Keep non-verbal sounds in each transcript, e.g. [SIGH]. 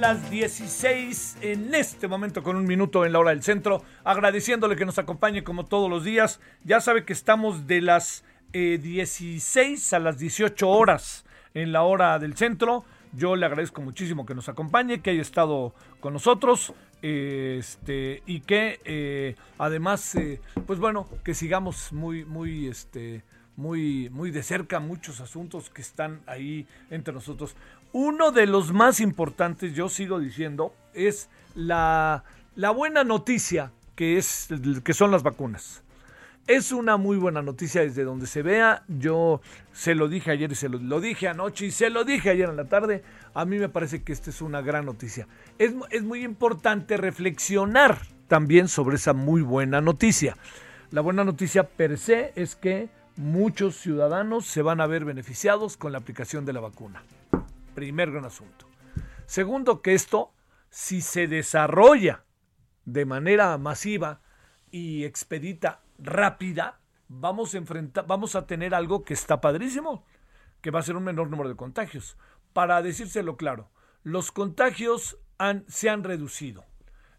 Las 16 en este momento con un minuto en la hora del centro, agradeciéndole que nos acompañe como todos los días. Ya sabe que estamos de las eh, 16 a las 18 horas en la hora del centro. Yo le agradezco muchísimo que nos acompañe, que haya estado con nosotros. Este, y que eh, además, eh, pues bueno, que sigamos muy, muy, este, muy, muy de cerca muchos asuntos que están ahí entre nosotros. Uno de los más importantes, yo sigo diciendo, es la, buena noticia que, es, que son las vacunas. Es una muy buena noticia desde donde se vea. Yo se lo dije ayer y se lo, lo dije anoche y se lo dije ayer en la tarde. A mí me parece que esta es una gran noticia. Es, es muy importante reflexionar también sobre esa muy buena noticia. La buena noticia per se es que muchos ciudadanos se van a ver beneficiados con la aplicación de la vacuna. Primer gran asunto. Segundo, que esto, si se desarrolla de manera masiva y expedita rápida, vamos a, enfrentar, vamos a tener algo que está padrísimo, que va a ser un menor número de contagios. Para decírselo claro, los contagios se han reducido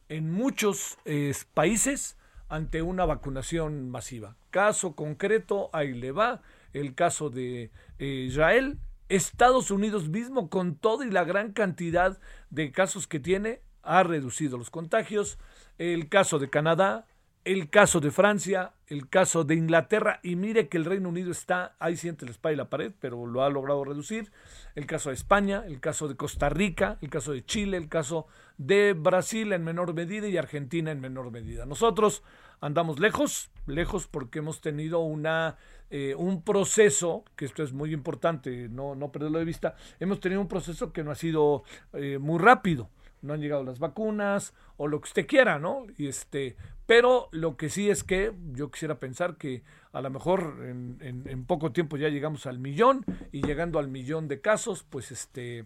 en muchos eh, países ante una vacunación masiva. Caso concreto, ahí le va, el caso de eh, Israel, Estados Unidos mismo, con todo y la gran cantidad de casos que tiene, ha reducido los contagios. El caso de Canadá, el caso de Francia, el caso de Inglaterra, y mire que el Reino Unido está, ahí siente la espalda y la pared, pero lo ha logrado reducir. El caso de España, el caso de Costa Rica, el caso de Chile, el caso de Brasil en menor medida y Argentina en menor medida. Nosotros andamos lejos, lejos porque hemos tenido una, eh, un proceso, que esto es muy importante, no, no perderlo de vista, hemos tenido un proceso que no ha sido eh, muy rápido no han llegado las vacunas o lo que usted quiera, ¿no? Y este, pero lo que sí es que yo quisiera pensar que a lo mejor en, en, en poco tiempo ya llegamos al millón y llegando al millón de casos, pues este,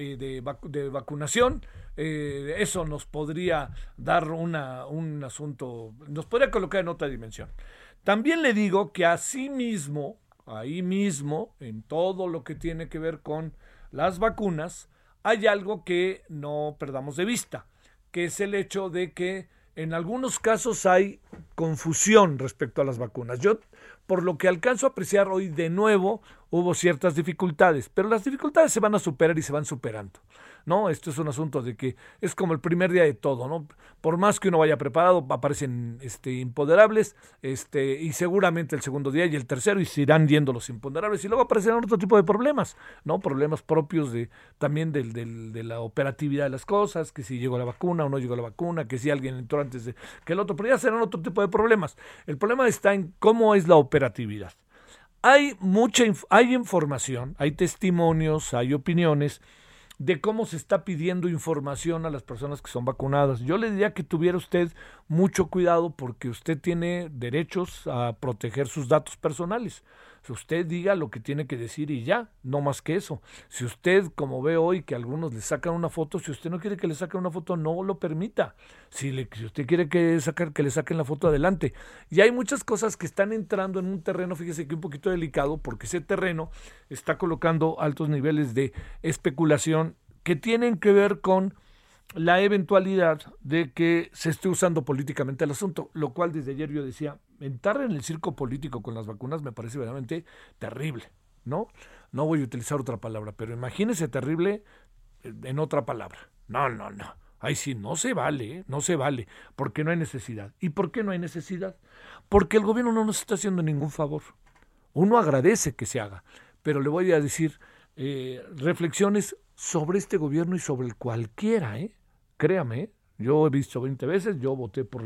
eh, de, vac de, vacunación, eh, eso nos podría dar una, un asunto, nos podría colocar en otra dimensión. También le digo que así mismo, ahí mismo, en todo lo que tiene que ver con las vacunas, hay algo que no perdamos de vista, que es el hecho de que en algunos casos hay confusión respecto a las vacunas. Yo, por lo que alcanzo a apreciar hoy de nuevo, hubo ciertas dificultades, pero las dificultades se van a superar y se van superando. ¿No? Esto es un asunto de que es como el primer día de todo, ¿no? Por más que uno vaya preparado, aparecen este, imponderables, este, y seguramente el segundo día y el tercero, y se irán yendo los imponderables, y luego aparecerán otro tipo de problemas, ¿no? Problemas propios de también del, del, de la operatividad de las cosas, que si llegó la vacuna o no llegó la vacuna, que si alguien entró antes de que el otro, pero ya serán otro tipo de problemas. El problema está en cómo es la operatividad. Hay mucha hay información, hay testimonios, hay opiniones de cómo se está pidiendo información a las personas que son vacunadas. Yo le diría que tuviera usted mucho cuidado porque usted tiene derechos a proteger sus datos personales. Usted diga lo que tiene que decir y ya, no más que eso. Si usted, como ve hoy que algunos le sacan una foto, si usted no quiere que le saquen una foto, no lo permita. Si, le, si usted quiere que, sacar, que le saquen la foto adelante. Y hay muchas cosas que están entrando en un terreno, fíjese que un poquito delicado, porque ese terreno está colocando altos niveles de especulación que tienen que ver con la eventualidad de que se esté usando políticamente el asunto, lo cual desde ayer yo decía, entrar en el circo político con las vacunas me parece verdaderamente terrible, ¿no? No voy a utilizar otra palabra, pero imagínese terrible en otra palabra. No, no, no. Ahí sí, no se vale, ¿eh? no se vale, porque no hay necesidad. ¿Y por qué no hay necesidad? Porque el gobierno no nos está haciendo ningún favor. Uno agradece que se haga, pero le voy a decir eh, reflexiones sobre este gobierno y sobre cualquiera, ¿eh? Créame, yo he visto 20 veces, yo voté por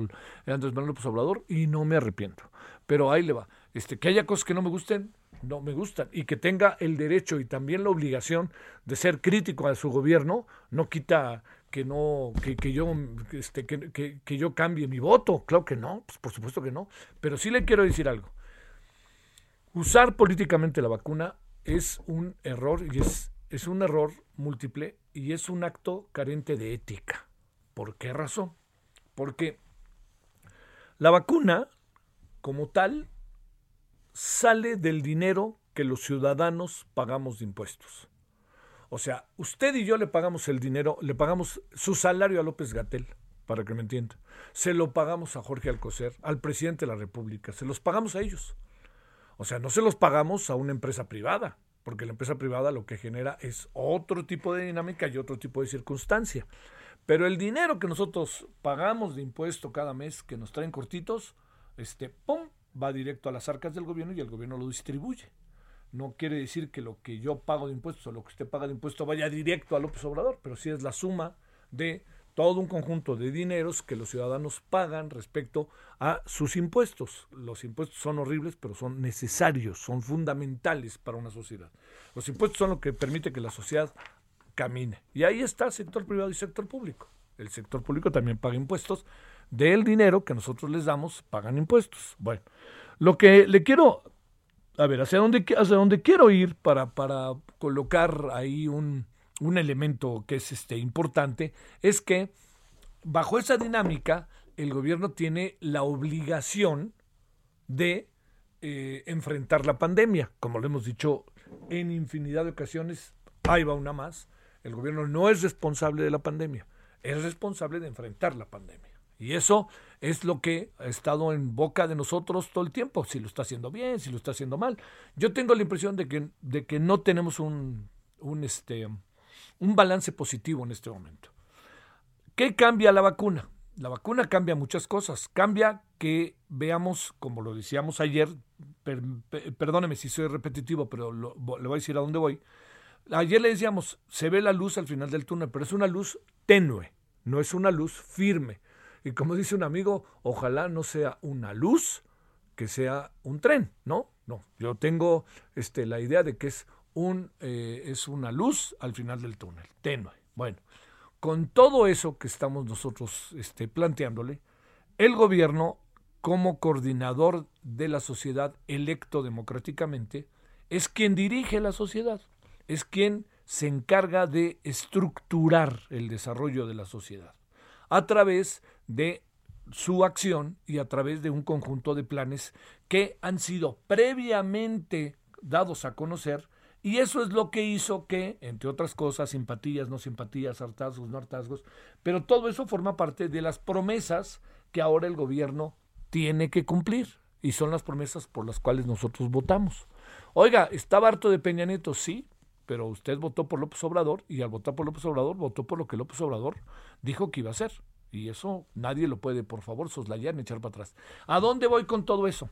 Andrés Manuel López Obrador y no me arrepiento. Pero ahí le va. Este, que haya cosas que no me gusten, no me gustan. Y que tenga el derecho y también la obligación de ser crítico a su gobierno, no quita que no, que, que yo, este, que, que, yo cambie mi voto. Claro que no, pues por supuesto que no. Pero sí le quiero decir algo. Usar políticamente la vacuna es un error y es, es un error múltiple y es un acto carente de ética. ¿Por qué razón? Porque la vacuna, como tal, sale del dinero que los ciudadanos pagamos de impuestos. O sea, usted y yo le pagamos el dinero, le pagamos su salario a López Gatel, para que me entienda. Se lo pagamos a Jorge Alcocer, al presidente de la República, se los pagamos a ellos. O sea, no se los pagamos a una empresa privada, porque la empresa privada lo que genera es otro tipo de dinámica y otro tipo de circunstancia. Pero el dinero que nosotros pagamos de impuesto cada mes, que nos traen cortitos, este, ¡pum!, va directo a las arcas del gobierno y el gobierno lo distribuye. No quiere decir que lo que yo pago de impuestos o lo que usted paga de impuestos vaya directo a López Obrador, pero sí es la suma de todo un conjunto de dineros que los ciudadanos pagan respecto a sus impuestos. Los impuestos son horribles, pero son necesarios, son fundamentales para una sociedad. Los impuestos son lo que permite que la sociedad camine. Y ahí está sector privado y sector público. El sector público también paga impuestos. Del dinero que nosotros les damos, pagan impuestos. Bueno, lo que le quiero, a ver, hacia dónde, hacia dónde quiero ir para, para colocar ahí un, un elemento que es este, importante es que bajo esa dinámica el gobierno tiene la obligación de eh, enfrentar la pandemia. Como lo hemos dicho en infinidad de ocasiones, ahí va una más. El gobierno no es responsable de la pandemia, es responsable de enfrentar la pandemia. Y eso es lo que ha estado en boca de nosotros todo el tiempo, si lo está haciendo bien, si lo está haciendo mal. Yo tengo la impresión de que, de que no tenemos un, un, este, un balance positivo en este momento. ¿Qué cambia la vacuna? La vacuna cambia muchas cosas. Cambia que veamos, como lo decíamos ayer, perdóneme si soy repetitivo, pero le voy a decir a dónde voy. Ayer le decíamos, se ve la luz al final del túnel, pero es una luz tenue, no es una luz firme. Y como dice un amigo, ojalá no sea una luz, que sea un tren, ¿no? No, yo tengo este, la idea de que es un, eh, es una luz al final del túnel, tenue. Bueno, con todo eso que estamos nosotros este, planteándole, el gobierno, como coordinador de la sociedad electo democráticamente, es quien dirige la sociedad, es quien se encarga de estructurar el desarrollo de la sociedad a través de su acción y a través de un conjunto de planes que han sido previamente dados a conocer y eso es lo que hizo que, entre otras cosas, simpatías, no simpatías, hartazgos, no hartazgos, pero todo eso forma parte de las promesas que ahora el gobierno tiene que cumplir. Y son las promesas por las cuales nosotros votamos. Oiga, ¿estaba harto de Peña Nieto? Sí, pero usted votó por López Obrador y al votar por López Obrador votó por lo que López Obrador dijo que iba a hacer. Y eso nadie lo puede, por favor, soslayar ni echar para atrás. ¿A dónde voy con todo eso?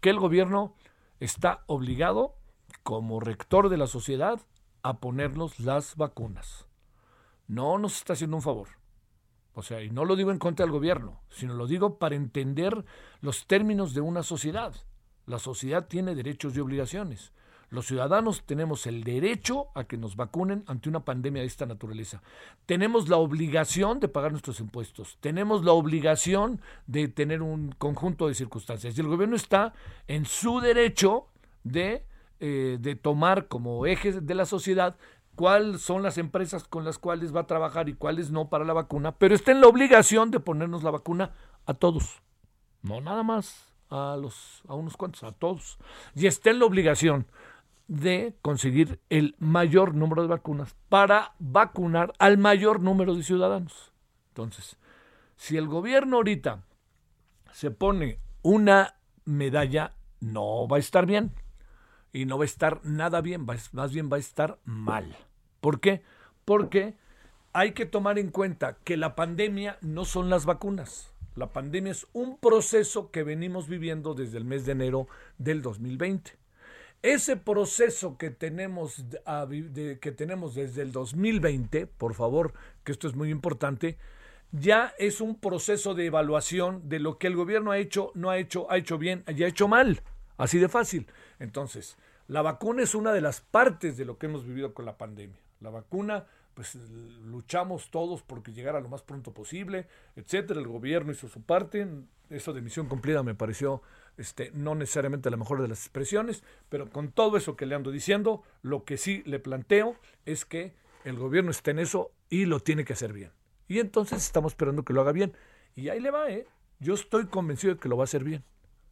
Que el gobierno está obligado como rector de la sociedad a ponernos las vacunas. No nos está haciendo un favor. O sea, y no lo digo en contra del gobierno, sino lo digo para entender los términos de una sociedad. La sociedad tiene derechos y obligaciones. Los ciudadanos tenemos el derecho a que nos vacunen ante una pandemia de esta naturaleza. Tenemos la obligación de pagar nuestros impuestos. Tenemos la obligación de tener un conjunto de circunstancias. Y el gobierno está en su derecho de, eh, de tomar como eje de la sociedad cuáles son las empresas con las cuales va a trabajar y cuáles no para la vacuna, pero está en la obligación de ponernos la vacuna a todos. No nada más a los a unos cuantos, a todos. Y está en la obligación de conseguir el mayor número de vacunas para vacunar al mayor número de ciudadanos. Entonces, si el gobierno ahorita se pone una medalla, no va a estar bien. Y no va a estar nada bien, más bien va a estar mal. ¿Por qué? Porque hay que tomar en cuenta que la pandemia no son las vacunas. La pandemia es un proceso que venimos viviendo desde el mes de enero del 2020. Ese proceso que tenemos, que tenemos desde el 2020, por favor, que esto es muy importante, ya es un proceso de evaluación de lo que el gobierno ha hecho, no ha hecho, ha hecho bien y ha hecho mal. Así de fácil. Entonces, la vacuna es una de las partes de lo que hemos vivido con la pandemia. La vacuna, pues luchamos todos porque llegara lo más pronto posible, etcétera. El gobierno hizo su parte. Eso de misión cumplida me pareció este, no necesariamente la mejor de las expresiones, pero con todo eso que le ando diciendo, lo que sí le planteo es que el gobierno esté en eso y lo tiene que hacer bien. Y entonces estamos esperando que lo haga bien. Y ahí le va, ¿eh? Yo estoy convencido de que lo va a hacer bien.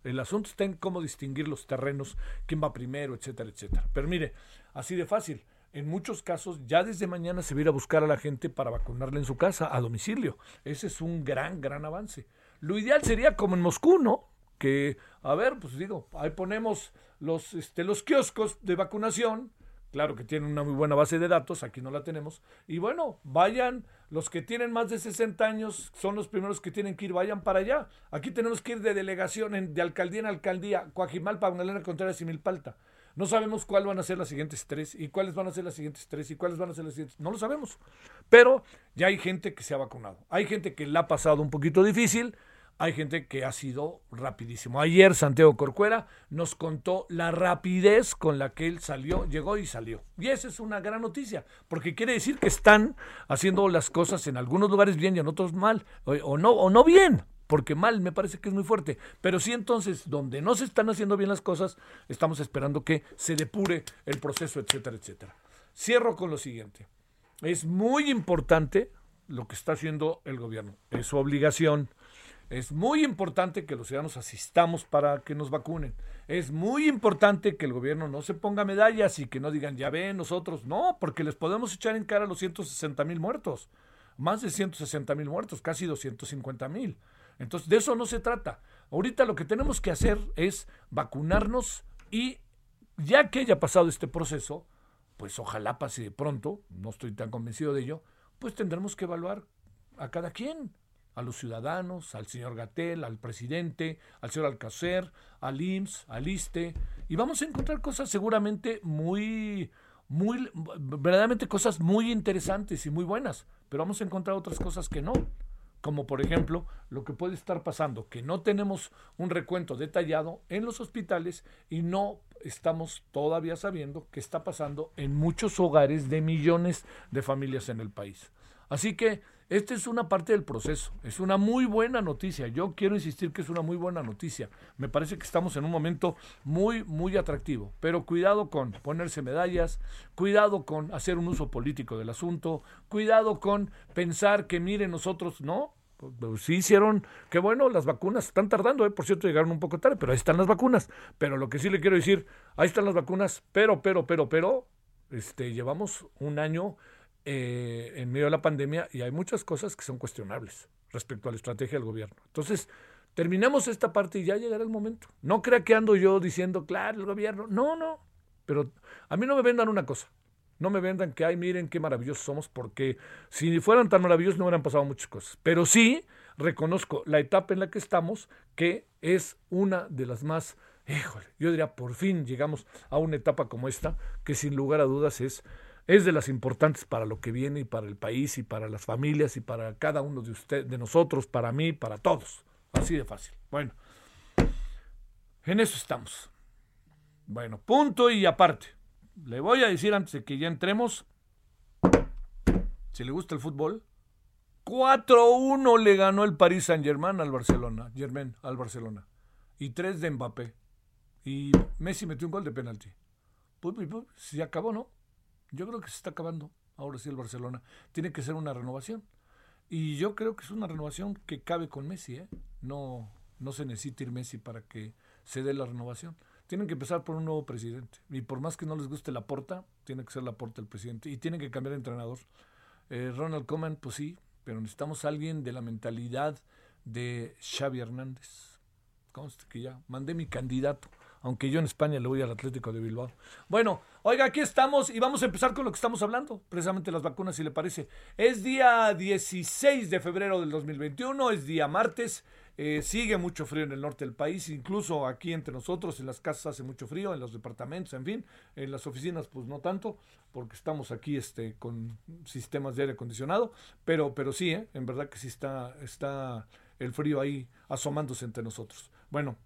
El asunto está en cómo distinguir los terrenos, quién va primero, etcétera, etcétera. Pero mire, así de fácil. En muchos casos, ya desde mañana se va a buscar a la gente para vacunarle en su casa, a domicilio. Ese es un gran, gran avance. Lo ideal sería como en Moscú, ¿no? que, a ver, pues digo, ahí ponemos los, este, los kioscos de vacunación, claro que tienen una muy buena base de datos, aquí no la tenemos, y bueno, vayan, los que tienen más de 60 años son los primeros que tienen que ir, vayan para allá. Aquí tenemos que ir de delegación, de alcaldía en alcaldía, Coajimalpa, Magdalena Contreras y Milpalta. No sabemos cuáles van a ser las siguientes tres y cuáles van a ser las siguientes tres y cuáles van a ser las siguientes. No lo sabemos. Pero ya hay gente que se ha vacunado. Hay gente que la ha pasado un poquito difícil, hay gente que ha sido rapidísimo. Ayer Santiago Corcuera nos contó la rapidez con la que él salió, llegó y salió. Y esa es una gran noticia, porque quiere decir que están haciendo las cosas en algunos lugares bien y en otros mal, o, no, o no bien, porque mal me parece que es muy fuerte. Pero sí entonces, donde no se están haciendo bien las cosas, estamos esperando que se depure el proceso, etcétera, etcétera. Cierro con lo siguiente. Es muy importante lo que está haciendo el gobierno. Es su obligación es muy importante que los ciudadanos asistamos para que nos vacunen. Es muy importante que el gobierno no se ponga medallas y que no digan, ya ven, nosotros. No, porque les podemos echar en cara los 160 mil muertos. Más de 160 mil muertos, casi 250 mil. Entonces, de eso no se trata. Ahorita lo que tenemos que hacer es vacunarnos y ya que haya pasado este proceso, pues ojalá pase de pronto, no estoy tan convencido de ello, pues tendremos que evaluar a cada quien a los ciudadanos, al señor Gatel, al presidente, al señor Alcacer, al IMSS, al ISTE, y vamos a encontrar cosas seguramente muy, muy, verdaderamente cosas muy interesantes y muy buenas, pero vamos a encontrar otras cosas que no, como por ejemplo lo que puede estar pasando, que no tenemos un recuento detallado en los hospitales y no estamos todavía sabiendo qué está pasando en muchos hogares de millones de familias en el país. Así que esta es una parte del proceso, es una muy buena noticia. Yo quiero insistir que es una muy buena noticia. Me parece que estamos en un momento muy, muy atractivo. Pero cuidado con ponerse medallas, cuidado con hacer un uso político del asunto, cuidado con pensar que miren nosotros, no, pues sí hicieron, que bueno, las vacunas están tardando, ¿eh? por cierto, llegaron un poco tarde, pero ahí están las vacunas. Pero lo que sí le quiero decir, ahí están las vacunas, pero, pero, pero, pero, este, llevamos un año eh, en medio de la pandemia y hay muchas cosas que son cuestionables respecto a la estrategia del gobierno. Entonces, terminemos esta parte y ya llegará el momento. No crea que ando yo diciendo, claro, el gobierno. No, no. Pero a mí no me vendan una cosa. No me vendan que, ay, miren qué maravillosos somos, porque si fueran tan maravillosos no hubieran pasado muchas cosas. Pero sí reconozco la etapa en la que estamos, que es una de las más, híjole, yo diría, por fin llegamos a una etapa como esta, que sin lugar a dudas es es de las importantes para lo que viene y para el país y para las familias y para cada uno de ustedes, de nosotros, para mí, para todos. Así de fácil. Bueno, en eso estamos. Bueno, punto y aparte. Le voy a decir antes de que ya entremos, si le gusta el fútbol, 4-1 le ganó el Paris Saint-Germain al Barcelona, Germain al Barcelona. Y 3 de Mbappé. Y Messi metió un gol de penalti. Pues, pues, pues, se acabó, ¿no? Yo creo que se está acabando. Ahora sí el Barcelona. Tiene que ser una renovación. Y yo creo que es una renovación que cabe con Messi, ¿eh? No, no se necesita ir Messi para que se dé la renovación. Tienen que empezar por un nuevo presidente. Y por más que no les guste la porta, tiene que ser la porta el presidente. Y tienen que cambiar de entrenador. Eh, Ronald Koeman, pues sí, pero necesitamos alguien de la mentalidad de Xavi Hernández. Conste que ya mandé mi candidato, aunque yo en España le voy al Atlético de Bilbao. Bueno, oiga, aquí estamos y vamos a empezar con lo que estamos hablando, precisamente las vacunas, si le parece. Es día 16 de febrero del 2021, es día martes. Eh, sigue mucho frío en el norte del país, incluso aquí entre nosotros, en las casas hace mucho frío, en los departamentos, en fin, en las oficinas pues no tanto, porque estamos aquí este, con sistemas de aire acondicionado, pero, pero sí, ¿eh? en verdad que sí está, está el frío ahí asomándose entre nosotros. Bueno,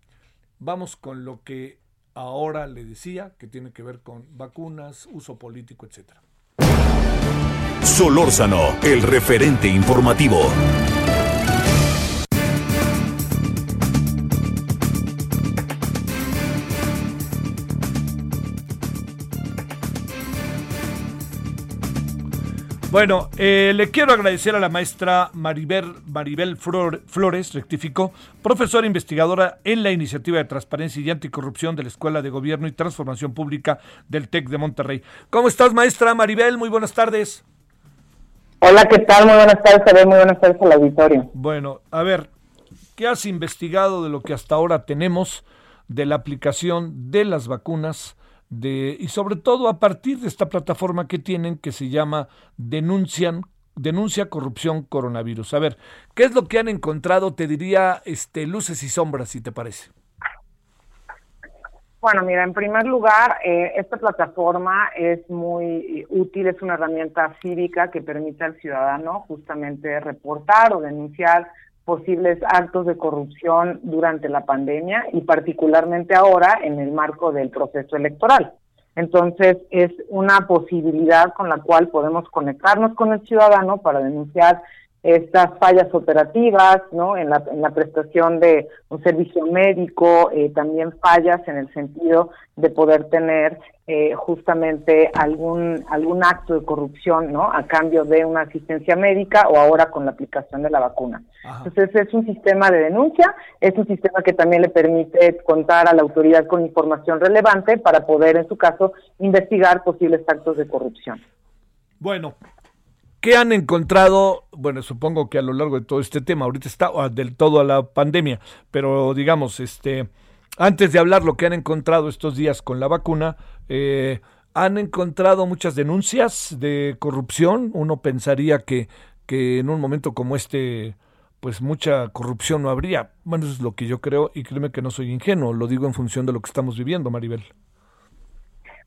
vamos con lo que ahora le decía, que tiene que ver con vacunas, uso político, etcétera. Solórzano, el referente informativo. Bueno, eh, le quiero agradecer a la maestra Maribel, Maribel Flores, rectificó, profesora investigadora en la Iniciativa de Transparencia y Anticorrupción de la Escuela de Gobierno y Transformación Pública del TEC de Monterrey. ¿Cómo estás, maestra Maribel? Muy buenas tardes. Hola, ¿qué tal? Muy buenas tardes, muy buenas tardes al auditorio. Bueno, a ver, ¿qué has investigado de lo que hasta ahora tenemos de la aplicación de las vacunas? De, y sobre todo a partir de esta plataforma que tienen que se llama Denuncian denuncia corrupción coronavirus. A ver, ¿qué es lo que han encontrado? Te diría este luces y sombras, si te parece. Bueno, mira, en primer lugar, eh, esta plataforma es muy útil, es una herramienta cívica que permite al ciudadano justamente reportar o denunciar posibles actos de corrupción durante la pandemia y particularmente ahora en el marco del proceso electoral. Entonces, es una posibilidad con la cual podemos conectarnos con el ciudadano para denunciar estas fallas operativas, ¿no? En la, en la prestación de un servicio médico, eh, también fallas en el sentido de poder tener eh, justamente algún algún acto de corrupción, ¿no? A cambio de una asistencia médica o ahora con la aplicación de la vacuna. Entonces es un sistema de denuncia, es un sistema que también le permite contar a la autoridad con información relevante para poder, en su caso, investigar posibles actos de corrupción. Bueno, ¿Qué han encontrado? Bueno, supongo que a lo largo de todo este tema, ahorita está ah, del todo a la pandemia, pero digamos, este, antes de hablar lo que han encontrado estos días con la vacuna, eh, han encontrado muchas denuncias de corrupción. Uno pensaría que, que en un momento como este, pues mucha corrupción no habría. Bueno, eso es lo que yo creo y créeme que no soy ingenuo, lo digo en función de lo que estamos viviendo, Maribel.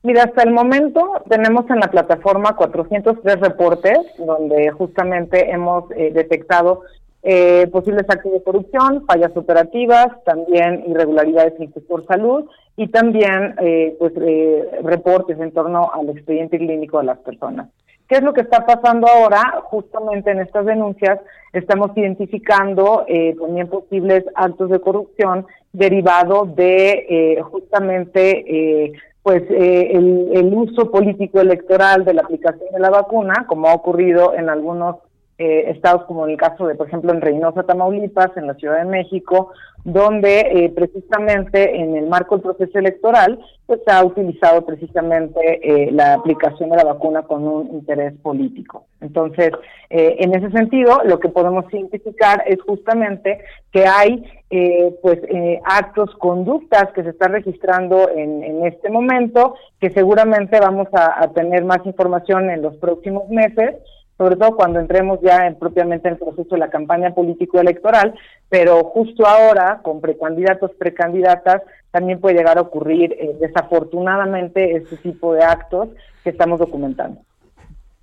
Mira, hasta el momento tenemos en la plataforma 403 reportes donde justamente hemos eh, detectado eh, posibles actos de corrupción, fallas operativas, también irregularidades en el sector salud y también eh, pues reportes en torno al expediente clínico de las personas. ¿Qué es lo que está pasando ahora? Justamente en estas denuncias estamos identificando también posibles actos de corrupción derivado de justamente pues eh, el, uso político electoral de la aplicación de la vacuna, como ha ocurrido en algunos eh, estados como en el caso de, por ejemplo, en Reynosa, Tamaulipas, en la Ciudad de México, donde eh, precisamente en el marco del proceso electoral, pues ha utilizado precisamente eh, la aplicación de la vacuna con un interés político. Entonces, en ese sentido, lo que podemos identificar es justamente que hay pues actos, conductas que se están registrando en, en este momento, que seguramente vamos a tener más información en los próximos meses, sobre todo cuando entremos ya en, propiamente en el proceso de la campaña político-electoral, pero justo ahora, con precandidatos, precandidatas, también puede llegar a ocurrir eh, desafortunadamente este tipo de actos que estamos documentando.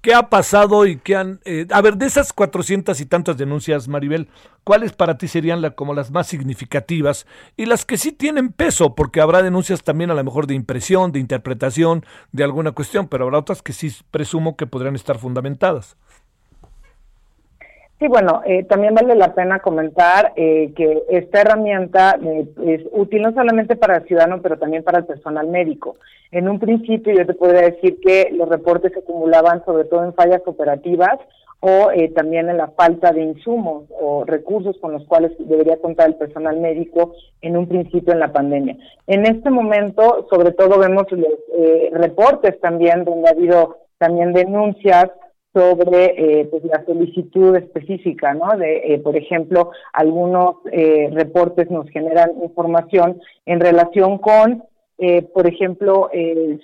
¿Qué ha pasado y qué han... Eh, a ver, de esas cuatrocientas y tantas denuncias, Maribel, ¿cuáles para ti serían como las más significativas y las que sí tienen peso? Porque habrá denuncias también a lo mejor de impresión, de interpretación, de alguna cuestión, pero habrá otras que sí presumo que podrían estar fundamentadas. Sí, bueno, eh, también vale la pena comentar eh, que esta herramienta eh, es útil no solamente para el ciudadano, pero también para el personal médico. En un principio yo te podría decir que los reportes se acumulaban sobre todo en fallas operativas o también en la falta de insumos o recursos con los cuales debería contar el personal médico en un principio en la pandemia. En este momento, sobre todo vemos los reportes también donde ha habido también denuncias sobre eh, pues la solicitud específica, ¿no? De, eh, por ejemplo, algunos eh, reportes nos generan información en relación con, por ejemplo,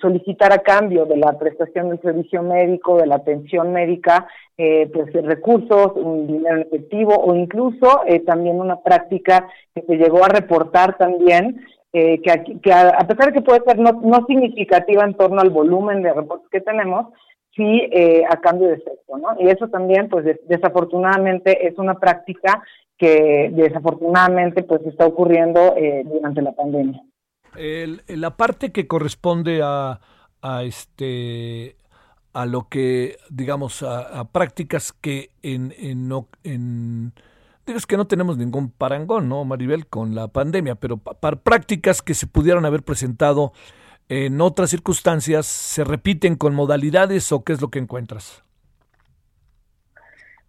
solicitar a cambio de la prestación del servicio médico, de la atención médica, pues recursos, un dinero efectivo o incluso también una práctica que se llegó a reportar también que, que a, a, pesar de que puede ser no, no significativa en torno al volumen de reportes que tenemos, sí eh, a cambio de sexo, ¿no? Y eso también, pues desafortunadamente es una práctica que desafortunadamente pues está ocurriendo eh, durante la pandemia. la parte que corresponde a, a este a lo que digamos a, prácticas que en, en, en digo es que no tenemos ningún parangón, ¿no, Maribel, con la pandemia, pero para prácticas que se pudieran haber presentado en otras circunstancias se repiten con modalidades o qué es lo que encuentras?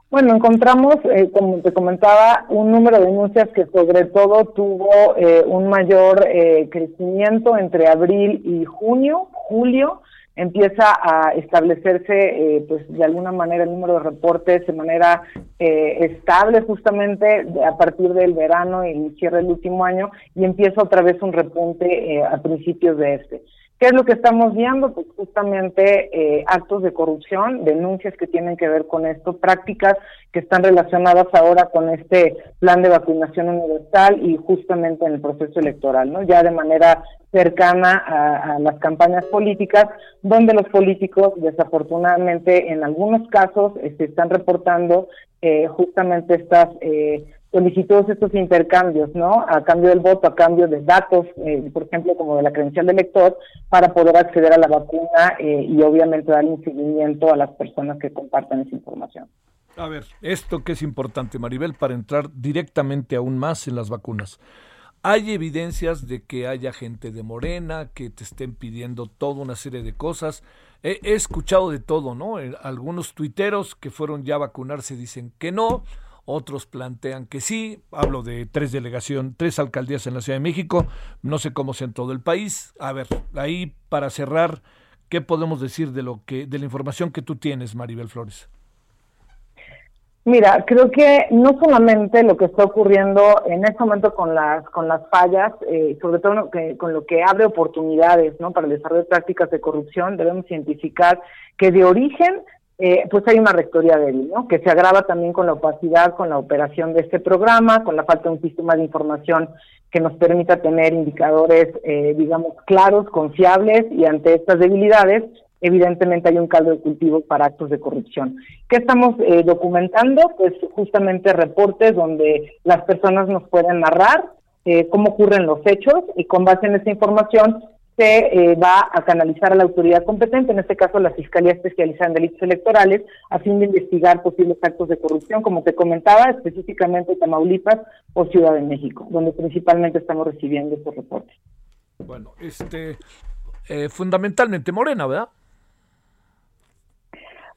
Bueno, encontramos, eh, como te comentaba, un número de denuncias que sobre todo tuvo eh, un mayor eh, crecimiento entre abril y junio, julio, empieza a establecerse, pues de alguna manera, el número de reportes de manera estable justamente a partir del verano y el cierre del último año y empieza otra vez un repunte a principios de este. ¿Qué es lo que estamos viendo? Pues justamente eh, actos de corrupción, denuncias que tienen que ver con esto, prácticas que están relacionadas ahora con este plan de vacunación universal y justamente en el proceso electoral, ¿no? Ya de manera cercana a, las campañas políticas, donde los políticos, desafortunadamente, en algunos casos, se este, están reportando eh, justamente estas eh, solicitó estos intercambios, ¿no? A cambio del voto, a cambio de datos, eh, por ejemplo, como de la credencial del elector, para poder acceder a la vacuna eh, y obviamente dar un seguimiento a las personas que compartan esa información. A ver, esto que es importante, Maribel, para entrar directamente aún más en las vacunas. Hay evidencias de que haya gente de Morena que te estén pidiendo toda una serie de cosas. He, he escuchado de todo, ¿no? Eh, algunos tuiteros que fueron ya a vacunarse dicen que no otros plantean que sí. Hablo de tres delegaciones, tres alcaldías en la Ciudad de México, no sé cómo sea en todo el país. A ver, ahí para cerrar, ¿qué podemos decir de lo que de la información que tú tienes, Maribel Flores? Mira, creo que no solamente lo que está ocurriendo en este momento con las con las fallas, eh, sobre todo con lo que abre oportunidades, ¿no? Para el desarrollo de prácticas de corrupción, debemos identificar que de origen eh, pues hay una rectoría débil, ¿no? Que se agrava también con la opacidad, con la operación de este programa, con la falta de un sistema de información que nos permita tener indicadores, eh, digamos, claros, confiables, y ante estas debilidades, evidentemente hay un caldo de cultivo para actos de corrupción. ¿Qué estamos eh, documentando? Pues justamente reportes donde las personas nos pueden narrar cómo ocurren los hechos y con base en esa información se eh, va a canalizar a la autoridad competente, en este caso la Fiscalía Especializada en Delitos Electorales, a fin de investigar posibles actos de corrupción, como te comentaba, específicamente Tamaulipas o Ciudad de México, donde principalmente estamos recibiendo estos reportes. Bueno, este, eh, fundamentalmente Morena, ¿verdad?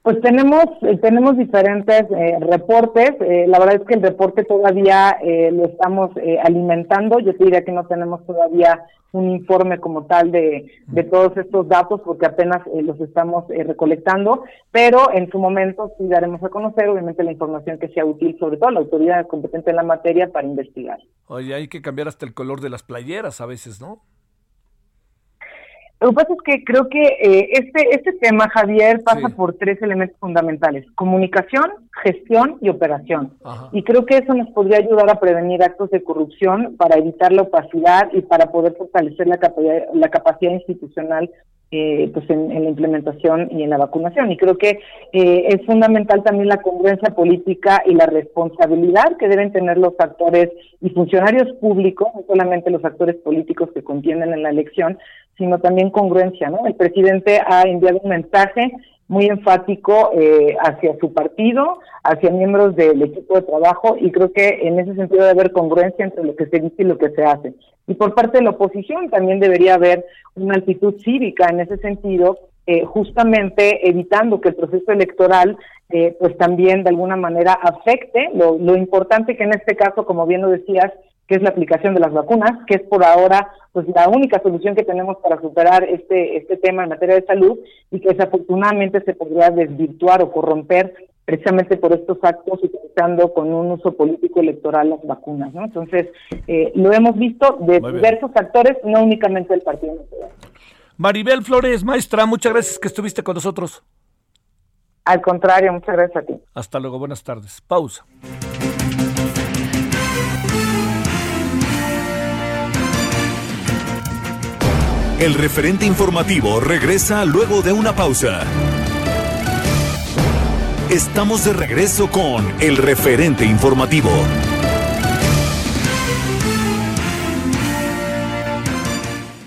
Pues tenemos eh, tenemos diferentes eh, reportes. Eh, la verdad es que el reporte todavía lo estamos alimentando. Yo te diría que no tenemos todavía un informe como tal de, de todos estos datos porque apenas los estamos recolectando, pero en su momento sí daremos a conocer obviamente la información que sea útil, sobre todo la autoridad competente en la materia para investigar. Oye, hay que cambiar hasta el color de las playeras a veces, ¿no? Lo que pasa es que creo que eh, este, este tema, Javier, pasa por tres elementos fundamentales, comunicación, gestión y operación. Y creo que eso nos podría ayudar a prevenir actos de corrupción, para evitar la opacidad y para poder fortalecer la capacidad, la capacidad institucional eh, pues en, la implementación y en la vacunación. Y creo que eh, es fundamental también la congruencia política y la responsabilidad que deben tener los actores y funcionarios públicos, no solamente los actores políticos que contienen en la elección, sino también congruencia. ¿no? El presidente ha enviado un mensaje muy enfático eh, hacia su partido, hacia miembros del equipo de trabajo y creo que en ese sentido debe haber congruencia entre lo que se dice y lo que se hace. Y por parte de la oposición también debería haber una actitud cívica en ese sentido, eh, justamente evitando que el proceso electoral eh, pues también de alguna manera afecte lo, lo importante que en este caso, como bien lo decías, que es la aplicación de las vacunas, que es por ahora pues la única solución que tenemos para superar este este tema en materia de salud y que desafortunadamente se podría desvirtuar o corromper precisamente por estos actos utilizando con un uso político electoral las vacunas, ¿no? Entonces, eh, lo hemos visto de diversos actores, no únicamente del Partido Nacional. Maribel Flores, maestra, muchas gracias que estuviste con nosotros. Al contrario, muchas gracias a ti. Hasta luego, buenas tardes. Pausa. El referente informativo regresa luego de una pausa. Estamos de regreso con el referente informativo.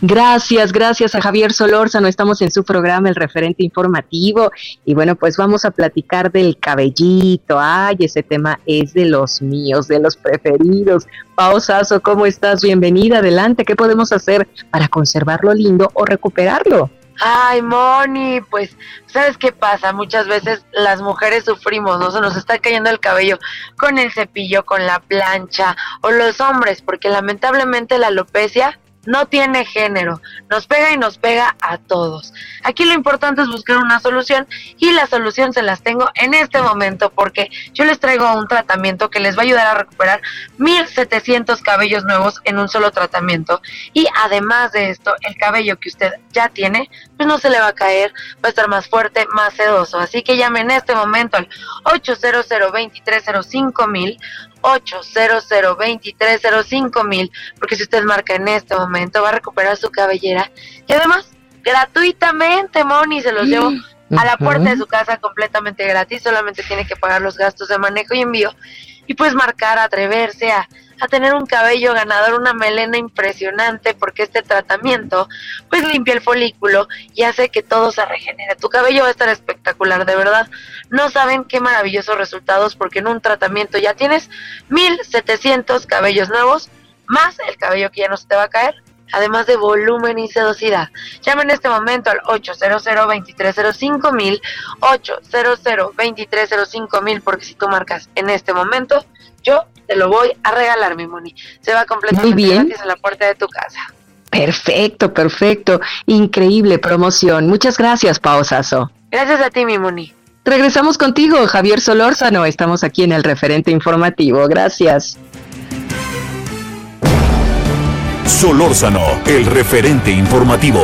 Gracias, gracias a Javier Solórzano. Estamos en su programa, el referente informativo. Y bueno, pues vamos a platicar del cabellito. Ay, ese tema es de los míos, de los preferidos. Pausazo, ¿cómo estás? Bienvenida, adelante. ¿Qué podemos hacer para conservarlo lindo o recuperarlo? Ay, Moni, pues, ¿sabes qué pasa? Muchas veces las mujeres sufrimos, ¿no? Se nos está cayendo el cabello con el cepillo, con la plancha, o los hombres, porque lamentablemente la alopecia no tiene género, nos pega y nos pega a todos. Aquí lo importante es buscar una solución y la solución se las tengo en este momento porque yo les traigo un tratamiento que les va a ayudar a recuperar 1700 cabellos nuevos en un solo tratamiento y además de esto, el cabello que usted ya tiene, pues no se le va a caer, va a estar más fuerte, más sedoso. Así que llame en este momento al 800 2305 mil 800 2305 mil, porque si usted marca en este momento va a recuperar su cabellera. Y además gratuitamente, Moni, se los llevo [GASPS] a la puerta de su casa completamente gratis, solamente tiene que pagar los gastos de manejo y envío. Y pues marcar, atreverse a a tener un cabello ganador, una melena impresionante, porque este tratamiento pues limpia el folículo y hace que todo se regenere. Tu cabello va a estar espectacular, de verdad. No saben qué maravillosos resultados porque en un tratamiento ya tienes 1700 cabellos nuevos, más el cabello que ya no se te va a caer además de volumen y sedosidad. Llama en este momento al 800 2305 mil, 800 2305 mil, porque si tú marcas en este momento, yo te lo voy a regalar, mi Moni. Se va completamente bien. gratis a la puerta de tu casa. Perfecto, perfecto. Increíble promoción. Muchas gracias, Pausazo. Gracias a ti, mi Moni. Regresamos contigo, Javier Solórzano. Estamos aquí en el referente informativo. Gracias. Solórzano, el referente informativo.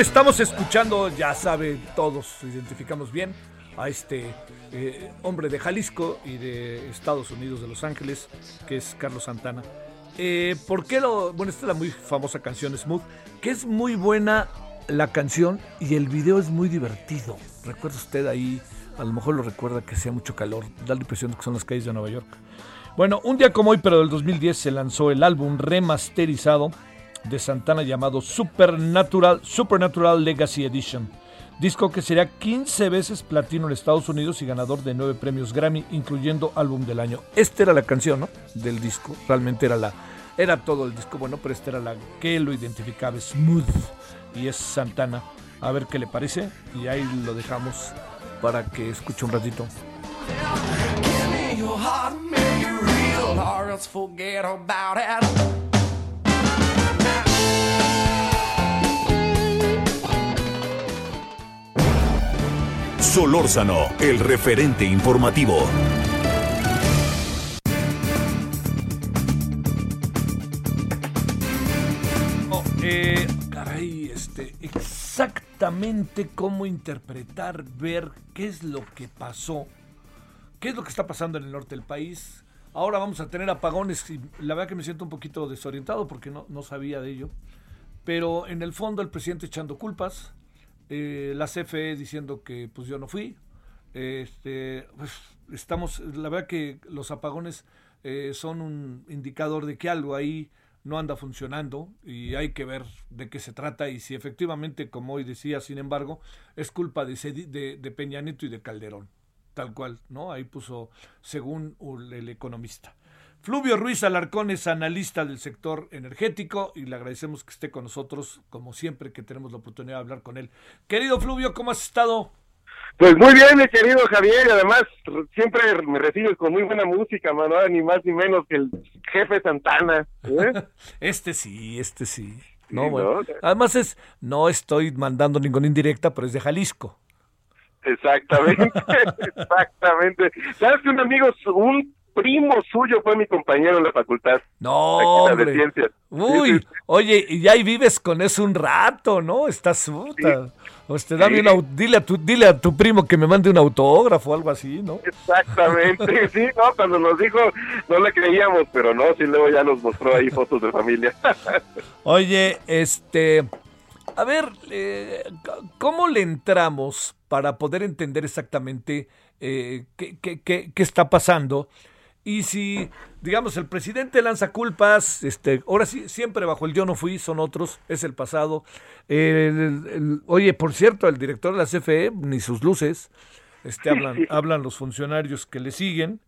Estamos escuchando, ya sabe, todos identificamos bien a este eh, hombre de Jalisco y de Estados Unidos, de Los Ángeles, que es Carlos Santana. Eh, ¿Por qué lo.? Bueno, esta es la muy famosa canción Smooth, que es muy buena la canción y el video es muy divertido. ¿Recuerda usted ahí? A lo mejor lo recuerda que hacía mucho calor, da la impresión de que son las calles de Nueva York. Bueno, un día como hoy, pero del 2010, se lanzó el álbum remasterizado de Santana llamado Supernatural, Supernatural Legacy Edition. Disco que sería 15 veces platino en Estados Unidos y ganador de 9 premios Grammy, incluyendo álbum del año. Esta era la canción, ¿no? Del disco. Realmente era la. Era todo el disco, bueno, pero esta era la que lo identificaba, Smooth. Y es Santana. A ver qué le parece. Y ahí lo dejamos para que escuche un ratito. Solórzano, el referente informativo. Oh, eh, caray, este, exactamente cómo interpretar, ver qué es lo que pasó, qué es lo que está pasando en el norte del país. Ahora vamos a tener apagones y la verdad que me siento un poquito desorientado porque no, no sabía de ello. Pero en el fondo el presidente echando culpas, eh, la CFE diciendo que pues yo no fui. Este, pues, estamos, la verdad que los apagones eh, son un indicador de que algo ahí no anda funcionando y hay que ver de qué se trata y si efectivamente, como hoy decía, sin embargo, es culpa de, de, de Peña Nieto y de Calderón, tal cual, ¿no? Ahí puso, según el economista. Fluvio Ruiz Alarcón es analista del sector energético y le agradecemos que esté con nosotros, como siempre que tenemos la oportunidad de hablar con él. Querido Fluvio, ¿cómo has estado? Pues muy bien, mi querido Javier, y además siempre me recibes con muy buena música, mano, ni más ni menos que el jefe Santana. ¿eh? [LAUGHS] Este sí, este sí. No, Sí, bueno. ¿no? Además es, no estoy mandando ninguna indirecta, pero es de Jalisco. Exactamente, [LAUGHS] exactamente. ¿Sabes que un amigo, un primo suyo fue mi compañero en la facultad? No, la de ciencias. Uy, Sí, sí, oye, y ya ahí vives con eso un rato, ¿no? Estás puta. Dame Sí. un au- dile a tu, dile a tu primo que me mande un autógrafo o algo así, ¿no? Exactamente, [LAUGHS] sí, no, cuando nos dijo no le creíamos, pero no, sí luego ya nos mostró ahí fotos de familia. [LAUGHS] Oye, este, a ver, eh, ¿cómo le entramos para poder entender exactamente eh, qué, qué- qué- qué está pasando? Y si, digamos, el presidente lanza culpas, este, ahora sí, siempre bajo el yo no fui, son otros, es el pasado. El- el- oye, por cierto, el director de la CFE, ni sus luces, este, hablan, hablan los funcionarios que le siguen.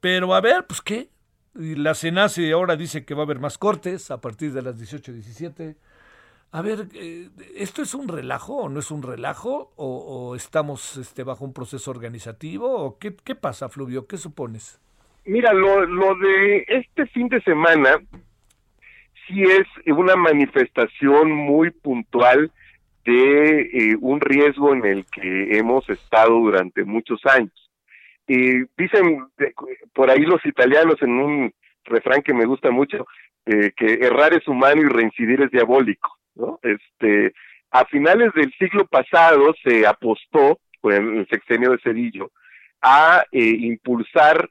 Pero a ver, pues qué. Y la CENACE ahora dice que va a haber más cortes a partir de las 18 17. A ver, eh, ¿esto es un relajo o no es un relajo? ¿O, o estamos este, bajo un proceso organizativo? ¿O qué, qué pasa, Fluvio? ¿Qué supones? Mira, lo, lo de este fin de semana sí es una manifestación muy puntual de eh, un riesgo en el que hemos estado durante muchos años. Eh, dicen por ahí los italianos en un refrán que me gusta mucho, eh, que errar es humano y reincidir es diabólico. ¿no? Este, a finales del siglo pasado se apostó, en el sexenio de Cedillo, a eh, impulsar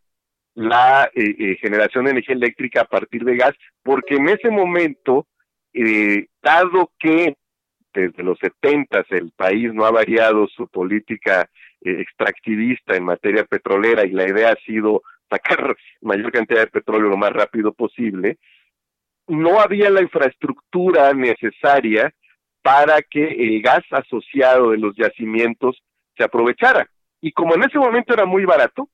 la eh, eh, generación de energía eléctrica a partir de gas, porque en ese momento, eh, dado que desde los 70 el país no ha variado su política extractivista en materia petrolera y la idea ha sido sacar [LAUGHS] mayor cantidad de petróleo lo más rápido posible, no había la infraestructura necesaria para que el gas asociado de los yacimientos se aprovechara. Y como en ese momento era muy barato,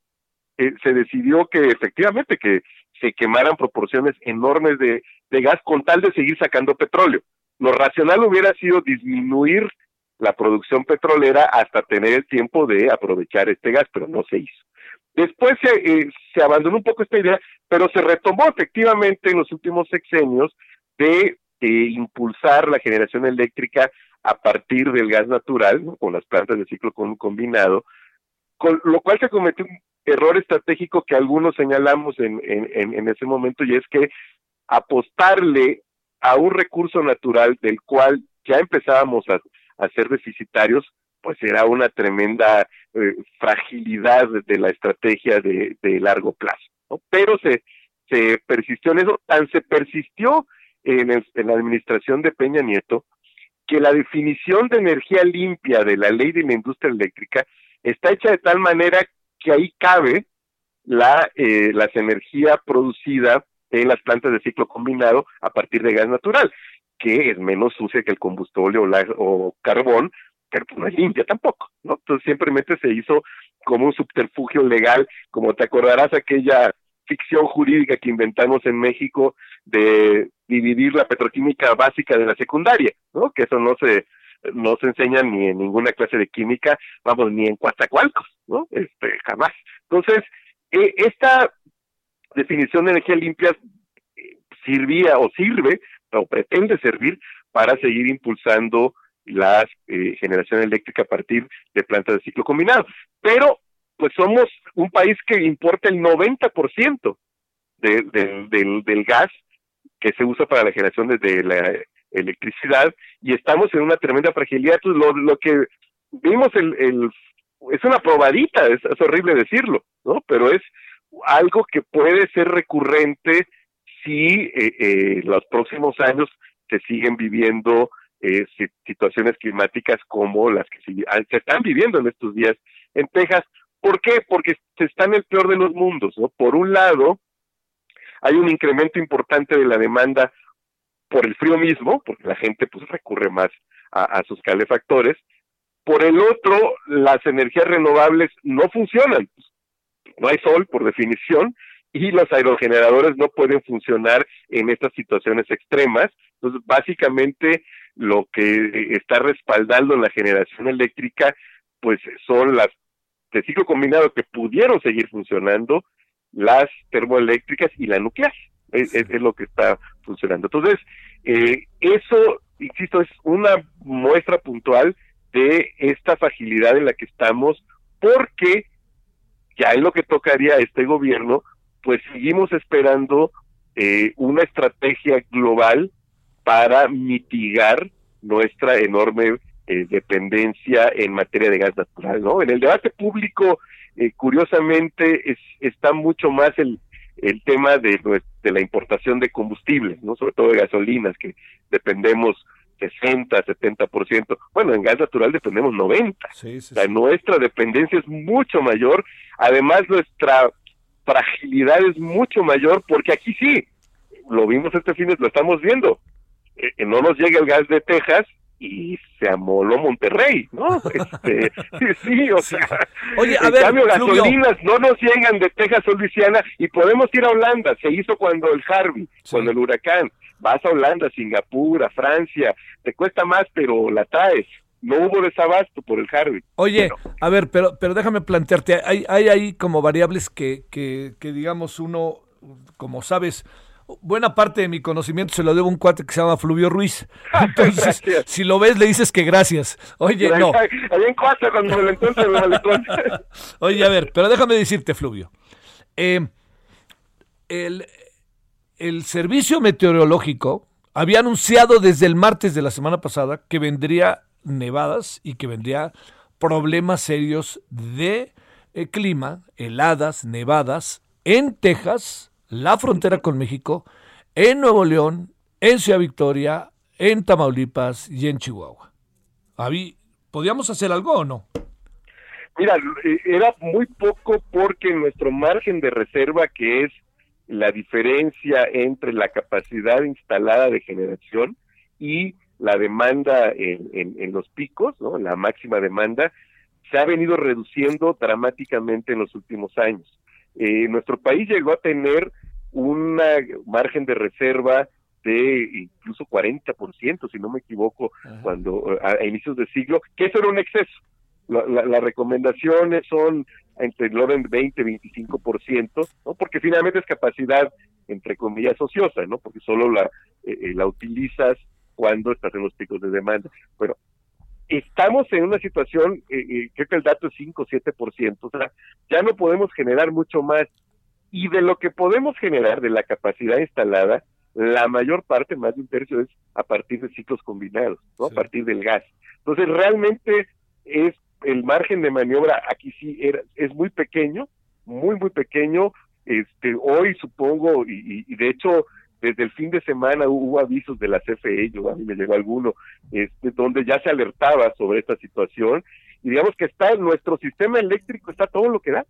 eh, se decidió que efectivamente que se quemaran proporciones enormes de, gas con tal de seguir sacando petróleo. Lo racional hubiera sido disminuir la producción petrolera hasta tener el tiempo de aprovechar este gas, pero no se hizo. Después se, eh, se abandonó un poco esta idea, pero se retomó efectivamente en los últimos sexenios de eh, impulsar la generación eléctrica a partir del gas natural, ¿no? con las plantas de ciclo combinado, con lo cual se cometió error estratégico que algunos señalamos en, en, ese momento, y es que apostarle a un recurso natural del cual ya empezábamos a, a ser deficitarios, pues era una tremenda eh, fragilidad de, la estrategia de, largo plazo. ¿no? Pero se, se persistió en eso, tan se persistió en, en la administración de Peña Nieto, que la definición de energía limpia de la ley de la industria eléctrica está hecha de tal manera que ahí cabe la eh, las energía producida en las plantas de ciclo combinado a partir de gas natural, que es menos sucia que el combustible o, la- o carbón, pero pues no es limpia tampoco, ¿no? Entonces simplemente se hizo como un subterfugio legal, como te acordarás aquella ficción jurídica que inventamos en México de dividir la petroquímica básica de la secundaria, ¿no? Que eso no se no se enseña ni en ninguna clase de química, vamos, ni en Coatzacoalcos, ¿no? Este, jamás. Entonces, eh, esta definición de energía limpia eh, sirvía o sirve o pretende servir para seguir impulsando la eh, generación eléctrica a partir de plantas de ciclo combinado. Pero, pues somos un país que importa el 90% de, del, del, del gas que se usa para la generación de, de la electricidad y estamos en una tremenda fragilidad. Lo, lo que vimos el, el es una probadita, es, horrible decirlo, ¿no? Pero es algo que puede ser recurrente si eh, eh, los próximos años se siguen viviendo eh, si- situaciones climáticas como las que ah, se están viviendo en estos días en Texas. ¿Por qué? Porque se está en el peor de los mundos, ¿no? Por un lado, hay un incremento importante de la demanda por el frío mismo, porque la gente pues recurre más a, sus calefactores. Por el otro, las energías renovables no funcionan. No hay sol, por definición, y los aerogeneradores no pueden funcionar en estas situaciones extremas. Entonces, básicamente, lo que está respaldando la generación eléctrica, pues son las de ciclo combinado que pudieron seguir funcionando, las termoeléctricas y la nuclear. Es, lo que está funcionando. Entonces, eh, eso, insisto, es una muestra puntual de esta fragilidad en la que estamos, porque ya en lo que tocaría a este gobierno, pues seguimos esperando eh, una estrategia global para mitigar nuestra enorme eh, dependencia en materia de gas natural, ¿no? En el debate público, eh, curiosamente, es, está mucho más el, el tema de, de la importación de combustibles, ¿no? Sobre todo de gasolinas, que dependemos 60, 70%. Bueno, en gas natural dependemos 90. Sí, sí, O sea, sí. nuestra dependencia es mucho mayor. Además, nuestra fragilidad es mucho mayor porque aquí sí, lo vimos este fin, lo estamos viendo. Eh, eh, no nos llega el gas de Texas y se amoló Monterrey, ¿no? [LAUGHS] Este, sí, sí, o sea, Oye, a en ver, cambio Fluvio. gasolinas no nos llegan de Texas o Luisiana y podemos ir a Holanda, se hizo cuando el Harvey, cuando el huracán, vas a Holanda, Singapur, a Francia, te cuesta más pero la traes, no hubo desabasto por el Harvey. Oye, a ver, pero, pero déjame plantearte, hay, hay ahí como variables que, que, que, digamos uno, como sabes, buena parte de mi conocimiento se lo debo a un cuate que se llama Fluvio Ruiz. [LAUGHS] Entonces, si lo ves, le dices que gracias. Oye, no. Allá en Coatza cuando me lo encuentro en el [LAUGHS] malecón. Oye, a ver, pero déjame decirte, Fluvio. Eh, el, el servicio meteorológico había anunciado desde el martes de la semana pasada que vendría nevadas y que vendría problemas serios de eh, clima, heladas, nevadas en Texas, la frontera con México, en Nuevo León, en Ciudad Victoria, en Tamaulipas y en Chihuahua. ¿Podíamos hacer algo o no? Mira, eh, era muy poco porque nuestro margen de reserva, que es la diferencia entre la capacidad instalada de generación y la demanda en, los picos, la máxima demanda, se ha venido reduciendo dramáticamente en los últimos años. Eh, nuestro país llegó a tener un margen de reserva de incluso 40%, si no me equivoco, cuando a, a inicios de siglo, que eso era un exceso. La- la- las recomendaciones son entre el orden 20 25%, ¿no? Porque finalmente es capacidad entre comillas ociosa, ¿no? Porque solo la eh, eh, la utilizas cuando estás en los picos de demanda. Bueno, estamos en una situación, eh, eh, creo que el dato es 5 o 7%, o sea, ya no podemos generar mucho más. Y de lo que podemos generar, de la capacidad instalada, la mayor parte, más de un tercio, es a partir de ciclos combinados, ¿no? A partir del gas. Entonces, realmente es el margen de maniobra aquí sí era, es muy pequeño, muy, muy pequeño. Este, hoy supongo, y, y- y de hecho, desde el fin de semana hubo avisos de la CFE, yo a mí me llegó alguno, este, donde ya se alertaba sobre esta situación. Y digamos que está nuestro sistema eléctrico, está todo lo que da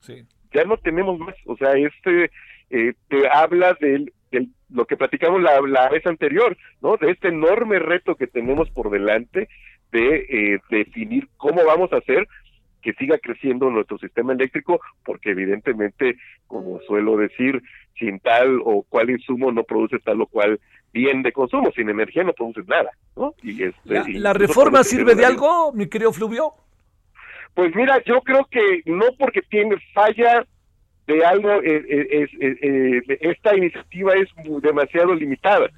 Sí. Ya no tenemos más. O sea, este eh, te habla del, del- lo que platicamos la, la vez anterior, ¿no? De este enorme reto que tenemos por delante de eh, definir cómo vamos a hacer que siga creciendo nuestro sistema eléctrico, porque evidentemente, como suelo decir, sin tal o cual insumo no produce tal o cual bien de consumo, sin energía no produces nada, ¿no? Y este, ¿La, y la reforma produce sirve de algo, mi querido Fluvio? Pues mira, yo creo que no porque tiene falla de algo, eh, eh, eh, eh, esta iniciativa es demasiado limitada.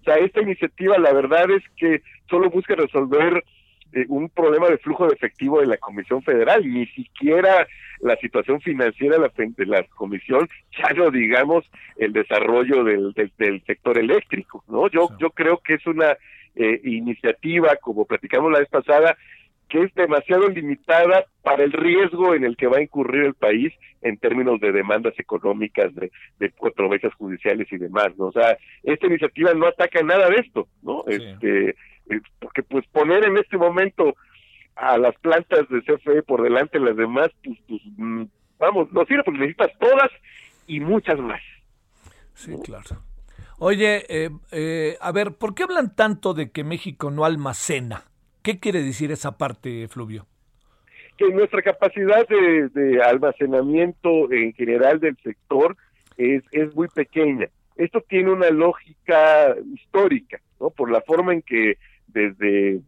O sea, esta iniciativa la verdad es que solo busca resolver eh, un problema de flujo de efectivo de la Comisión Federal, ni siquiera la situación financiera de la, de la Comisión, ya no digamos el desarrollo del, del, del sector eléctrico, ¿no? Yo, yo creo que es una eh, iniciativa, como platicamos la vez pasada, que es demasiado limitada para el riesgo en el que va a incurrir el país en términos de demandas económicas, de, de controversias judiciales y demás, ¿no? O sea, esta iniciativa no ataca nada de esto, ¿no? Este, eh, porque pues poner en este momento a las plantas de CFE por delante de las demás, pues, pues mm, vamos, no sirve porque necesitas todas y muchas más. Sí, claro. Oye, eh, eh, a ver, ¿por qué hablan tanto de que México no almacena? ¿Qué quiere decir esa parte, Fluvio? que nuestra capacidad de, almacenamiento en general del sector es, es muy pequeña. Esto tiene una lógica histórica, ¿no? Por la forma en que desde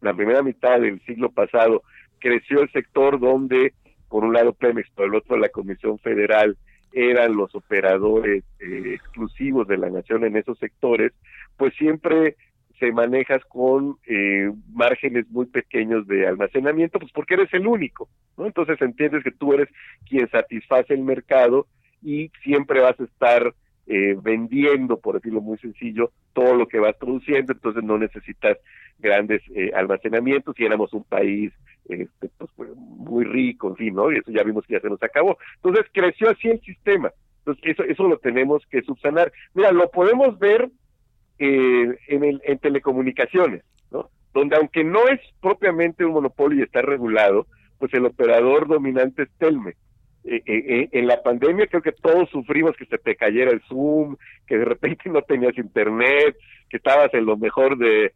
la primera mitad del siglo pasado creció el sector donde, por un lado Pemex, por el otro la Comisión Federal, eran los operadores eh, exclusivos de la nación en esos sectores, pues siempre se manejas con eh, márgenes muy pequeños de almacenamiento, pues porque eres el único, ¿no? Entonces entiendes que tú eres quien satisface el mercado y siempre vas a estar eh, vendiendo, por decirlo muy sencillo, todo lo que vas produciendo, entonces no necesitas grandes eh, almacenamientos y éramos un país este, pues, muy rico, en fin, ¿no? Y eso ya vimos que ya se nos acabó. Entonces creció así el sistema. Entonces eso, eso lo tenemos que subsanar. Mira, lo podemos ver eh, en, el, en telecomunicaciones, ¿no? Donde aunque no es propiamente un monopolio y está regulado, pues el operador dominante es Telme. Eh, eh, eh, en la pandemia creo que todos sufrimos que se te cayera el Zoom, que de repente [LAUGHS] no tenías internet, que estabas en lo mejor de,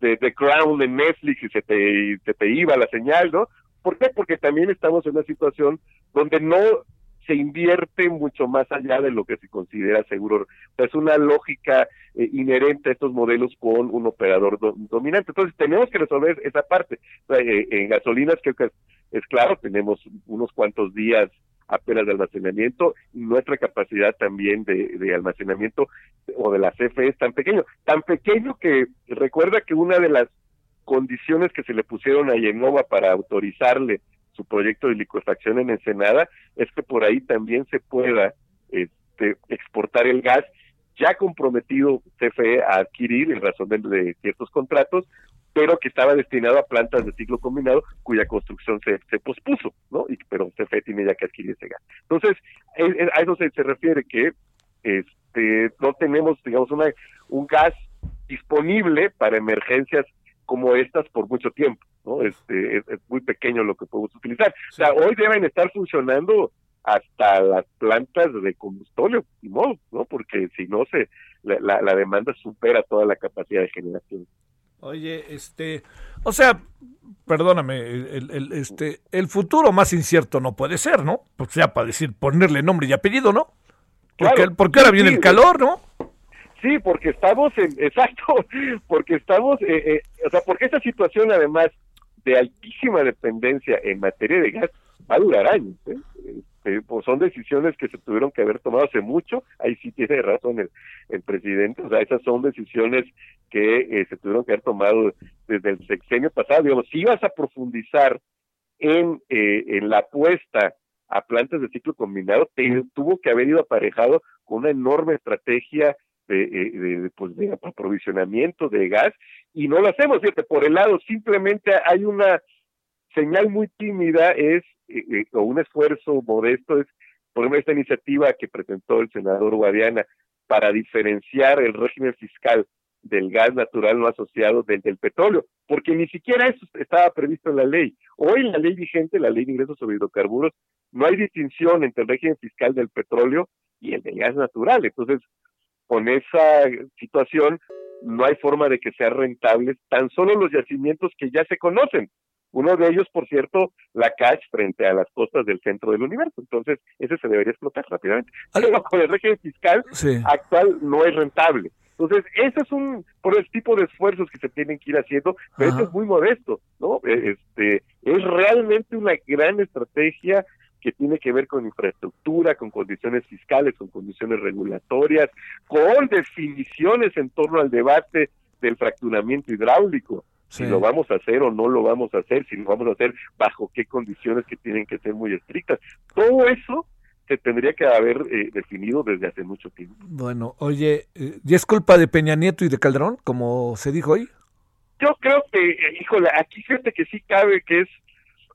de, de Crown en Netflix y se te, se te iba la señal, ¿no? ¿Por qué? Porque también estamos en una situación donde no se invierte mucho más allá de lo que se considera seguro. Es una lógica eh, inherente a estos modelos con un operador do- dominante. Entonces, tenemos que resolver esa parte. Eh, en gasolinas creo que es, es claro, tenemos unos cuantos días apenas de almacenamiento nuestra capacidad también de, de almacenamiento o de la CFE es tan pequeño. Tan pequeño que recuerda que una de las condiciones que se le pusieron a Yenova para autorizarle su proyecto de licuefacción en Ensenada es que por ahí también se pueda este, exportar el gas ya comprometido CFE a adquirir en razón de, ciertos contratos, pero que estaba destinado a plantas de ciclo combinado cuya construcción se, se pospuso, ¿no? Y, pero CFE tiene ya que adquirir ese gas. Entonces, es- es- a eso se, se refiere que este no tenemos, digamos, una, un gas disponible para emergencias como estas por mucho tiempo, ¿no? Este, es, es muy pequeño lo que podemos utilizar. O sea, hoy deben estar funcionando hasta las plantas de combustible, ni modo, ¿no? Porque si no, se la, la, la demanda supera toda la capacidad de generación. Oye, este, o sea, perdóname, el, el- este, el futuro más incierto no puede ser, ¿no? Pues ya para decir, ponerle nombre y apellido, ¿no? Porque, Claro, porque ahora sí, viene sí, el calor, ¿no? Sí, porque estamos en, [LAUGHS] exacto, porque estamos, eh, eh, o sea, porque esta situación además de altísima dependencia en materia de gas va a durar años. ¿eh? Este, pues son decisiones que se tuvieron que haber tomado hace mucho, ahí sí tiene razón el, el presidente, o sea, esas son decisiones que eh, se tuvieron que haber tomado desde el sexenio pasado, digamos, si ibas a profundizar en, eh, en la apuesta a plantas de ciclo combinado, te tuvo que haber ido aparejado con una enorme estrategia de, eh, de, pues de aprovisionamiento de gas y no lo hacemos, fíjate, por el lado simplemente hay una señal muy tímida es eh, eh, o un esfuerzo modesto es por ejemplo esta iniciativa que presentó el senador Guadiana para diferenciar el régimen fiscal del gas natural no asociado del, del petróleo, porque ni siquiera eso estaba previsto en la ley. Hoy la ley vigente, la ley de ingresos sobre hidrocarburos, no hay distinción entre el régimen fiscal del petróleo y el del gas natural. Entonces, con esa situación, no hay forma de que sean rentables tan solo los yacimientos que ya se conocen. Uno de ellos, por cierto, la CACH frente a las costas del centro del universo. Entonces, ese se debería explotar rápidamente. [LAUGHS] Pero con el régimen fiscal Sí. actual no es rentable. Entonces, ese es un, por el tipo de esfuerzos que se tienen que ir haciendo, pero Ajá. eso es muy modesto, ¿no? Eh, Este, es realmente una gran estrategia que tiene que ver con infraestructura, con condiciones fiscales, con condiciones regulatorias, con definiciones en torno al debate del fracturamiento hidráulico, Sí. si lo vamos a hacer o no lo vamos a hacer, si lo vamos a hacer bajo qué condiciones que tienen que ser muy estrictas. Todo eso se tendría que haber eh, definido desde hace mucho tiempo. Bueno, oye, eh, ¿y es culpa de Peña Nieto y de Calderón, como se dijo hoy? Yo creo que, eh, híjole, aquí fíjate que sí cabe que es,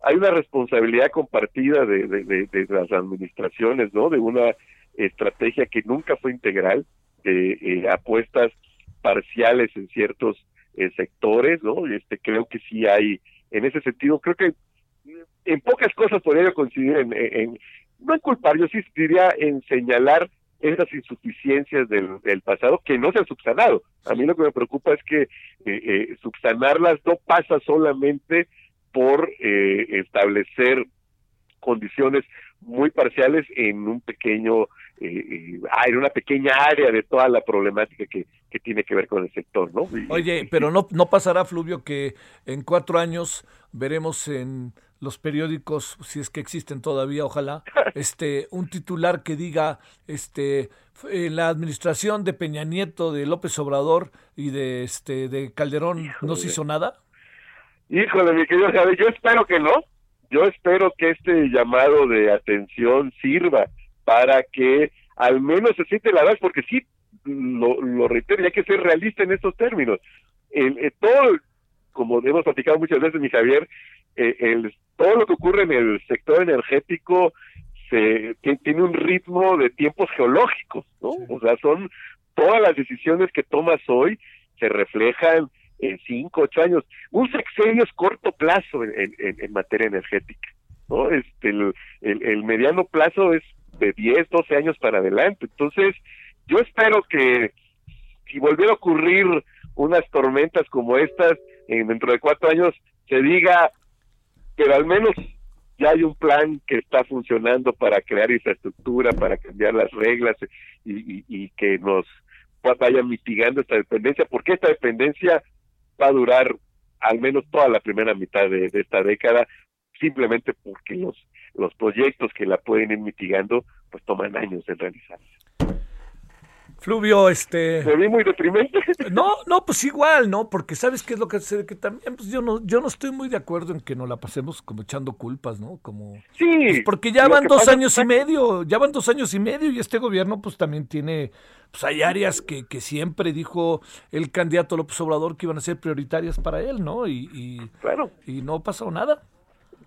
hay una responsabilidad compartida de, de, las administraciones, ¿no? De una estrategia que nunca fue integral, de eh, apuestas parciales en ciertos eh, sectores, ¿no? Y Este, creo que sí hay, en ese sentido, creo que en pocas cosas podría coincidir en, en- en- no en culpar, yo sí diría en señalar esas insuficiencias del, del pasado que no se han subsanado. A mí lo que me preocupa es que eh, eh, subsanarlas no pasa solamente por eh, establecer condiciones muy parciales en un pequeño, eh, eh, ah, en una pequeña área de toda la problemática que, que tiene que ver con el sector, ¿no? Oye, pero no, no pasará, Fluvio, que en cuatro años veremos en los periódicos, si es que existen todavía, ojalá, [LAUGHS] este, un titular que diga, este, en la administración de Peña Nieto, de López Obrador y de este, de Calderón, ¿no se hizo nada? Híjole, mi querido Javier, yo espero que no. Yo espero que este llamado de atención sirva para que al menos se siente la verdad, porque sí, lo, lo reitero, y hay que ser realista en estos términos. El, el- todo, como hemos platicado muchas veces, mi Javier, eh, el, todo lo que ocurre en el sector energético se, tiene un ritmo de tiempos geológicos, ¿no? O sea, son todas las decisiones que tomas hoy se reflejan en cinco, ocho años. Un sexenio es corto plazo en, materia energética, ¿no? Este, el, mediano plazo es de 10, 12 años para adelante. Entonces, yo espero que si volviera a ocurrir unas tormentas como estas, en, dentro de cuatro años, se diga, pero al menos ya hay un plan que está funcionando para crear infraestructura, para cambiar las reglas y, y- que nos va- vaya mitigando esta dependencia, porque esta dependencia va a durar al menos toda la primera mitad de, esta década, simplemente porque los, los proyectos que la pueden ir mitigando, pues toman años en realizarse. Fluvio, este... Me vi muy deprimente. [LAUGHS] No, no, pues igual, ¿no? Porque sabes qué es lo que hace que también, pues yo no, yo no estoy muy de acuerdo en que nos la pasemos como echando culpas, ¿no? Como Sí. Pues porque ya van dos pasa- años y medio, ya van dos años y medio y este gobierno pues también tiene, pues hay áreas que, que siempre dijo el candidato López Obrador que iban a ser prioritarias para él, ¿no? Y, y, Claro. y no ha pasado nada.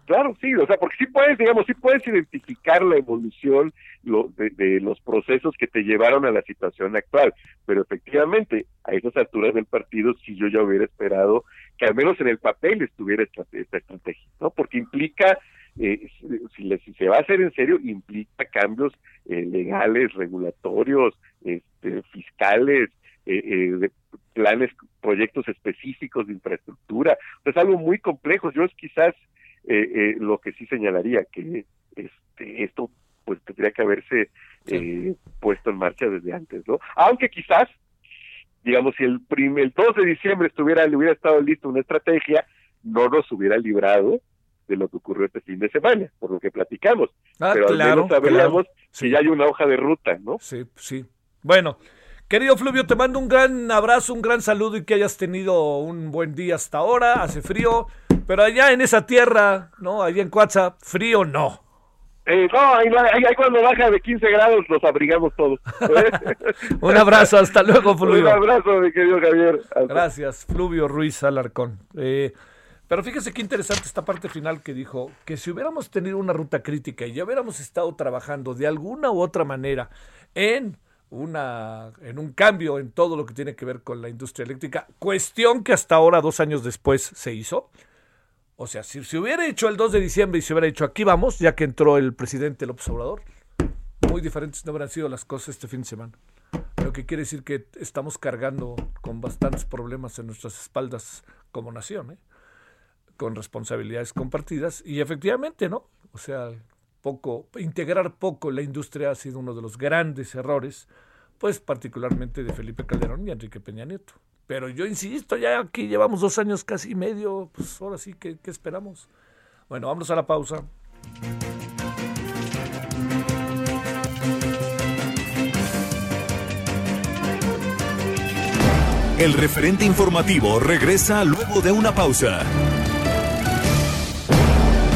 Claro, sí, o sea, porque sí puedes, digamos, sí puedes identificar la evolución lo- de, de los procesos que te llevaron a la situación actual, pero efectivamente, a esas alturas del partido, sí yo ya hubiera esperado que al menos en el papel estuviera esta, estrategia, ¿no? Porque implica, eh, si, si se va a hacer en serio, implica cambios eh, legales, regulatorios, este, fiscales, eh, eh, de planes, proyectos específicos de infraestructura, es algo muy complejo. Yo es quizás eh, eh, lo que sí señalaría que este, esto pues tendría que haberse eh, puesto en marcha desde antes, ¿no? Aunque quizás, digamos, si el, prim- el 2 de diciembre estuviera, le hubiera estado listo una estrategia, no nos hubiera librado de lo que ocurrió este fin de semana, por lo que platicamos. Ah, Pero al claro, menos sabríamos claro. si ya hay una hoja de ruta, ¿no? Sí, sí. Bueno, querido Fluvio, te mando un gran abrazo, un gran saludo y que hayas tenido un buen día hasta ahora. Hace frío, pero allá en esa tierra, ¿no? Allá en Cuatza, frío no. Eh, no, ahí, ahí- ahí cuando baja de 15 grados los abrigamos todos. [LAUGHS] [LAUGHS] Un abrazo, hasta luego, Un Fluvio. abrazo, mi querido Javier. Hasta- Gracias, Fluvio Ruiz Alarcón. Eh, pero fíjese qué interesante esta parte final que dijo que si hubiéramos tenido una ruta crítica y ya hubiéramos estado trabajando de alguna u otra manera en una en un cambio en todo lo que tiene que ver con la industria eléctrica, cuestión que hasta ahora, dos años después, se hizo. O sea, si se hubiera hecho el 2 de diciembre y se hubiera hecho aquí vamos, ya que entró el presidente López Obrador, muy diferentes no habrán sido las cosas este fin de semana. Lo que quiere decir que estamos cargando con bastantes problemas en nuestras espaldas como nación, ¿eh? con responsabilidades compartidas y efectivamente, ¿no? O sea, poco integrar poco la industria ha sido uno de los grandes errores, pues particularmente de Felipe Calderón y Enrique Peña Nieto. Pero yo insisto, ya aquí llevamos dos años casi medio, pues ahora sí, ¿qué, qué esperamos? Bueno, vamos a la pausa. El referente informativo regresa luego de una pausa.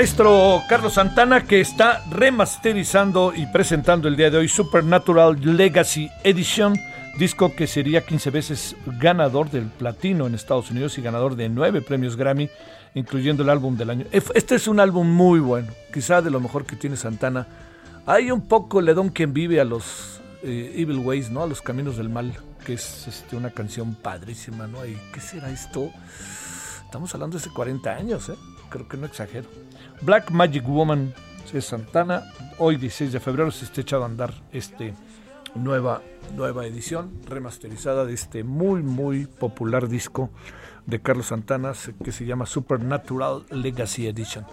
Maestro Carlos Santana que está remasterizando y presentando el día de hoy Supernatural Legacy Edition, disco que sería 15 veces ganador del platino en Estados Unidos y ganador de 9 premios Grammy, incluyendo el álbum del año. Este es un álbum muy bueno, quizá de lo mejor que tiene Santana. Hay un poco le don quien vive a los eh, Evil Ways, ¿no? A los caminos del mal, que es este, una canción padrísima, ¿no? ¿Y qué será esto? Estamos hablando de hace 40 años, ¿eh? Creo que no exagero. Black Magic Woman es Santana. Hoy, 16 de febrero, se está echando a andar este nueva, nueva edición remasterizada de este muy, muy popular disco de Carlos Santana que se llama Supernatural Legacy Edition.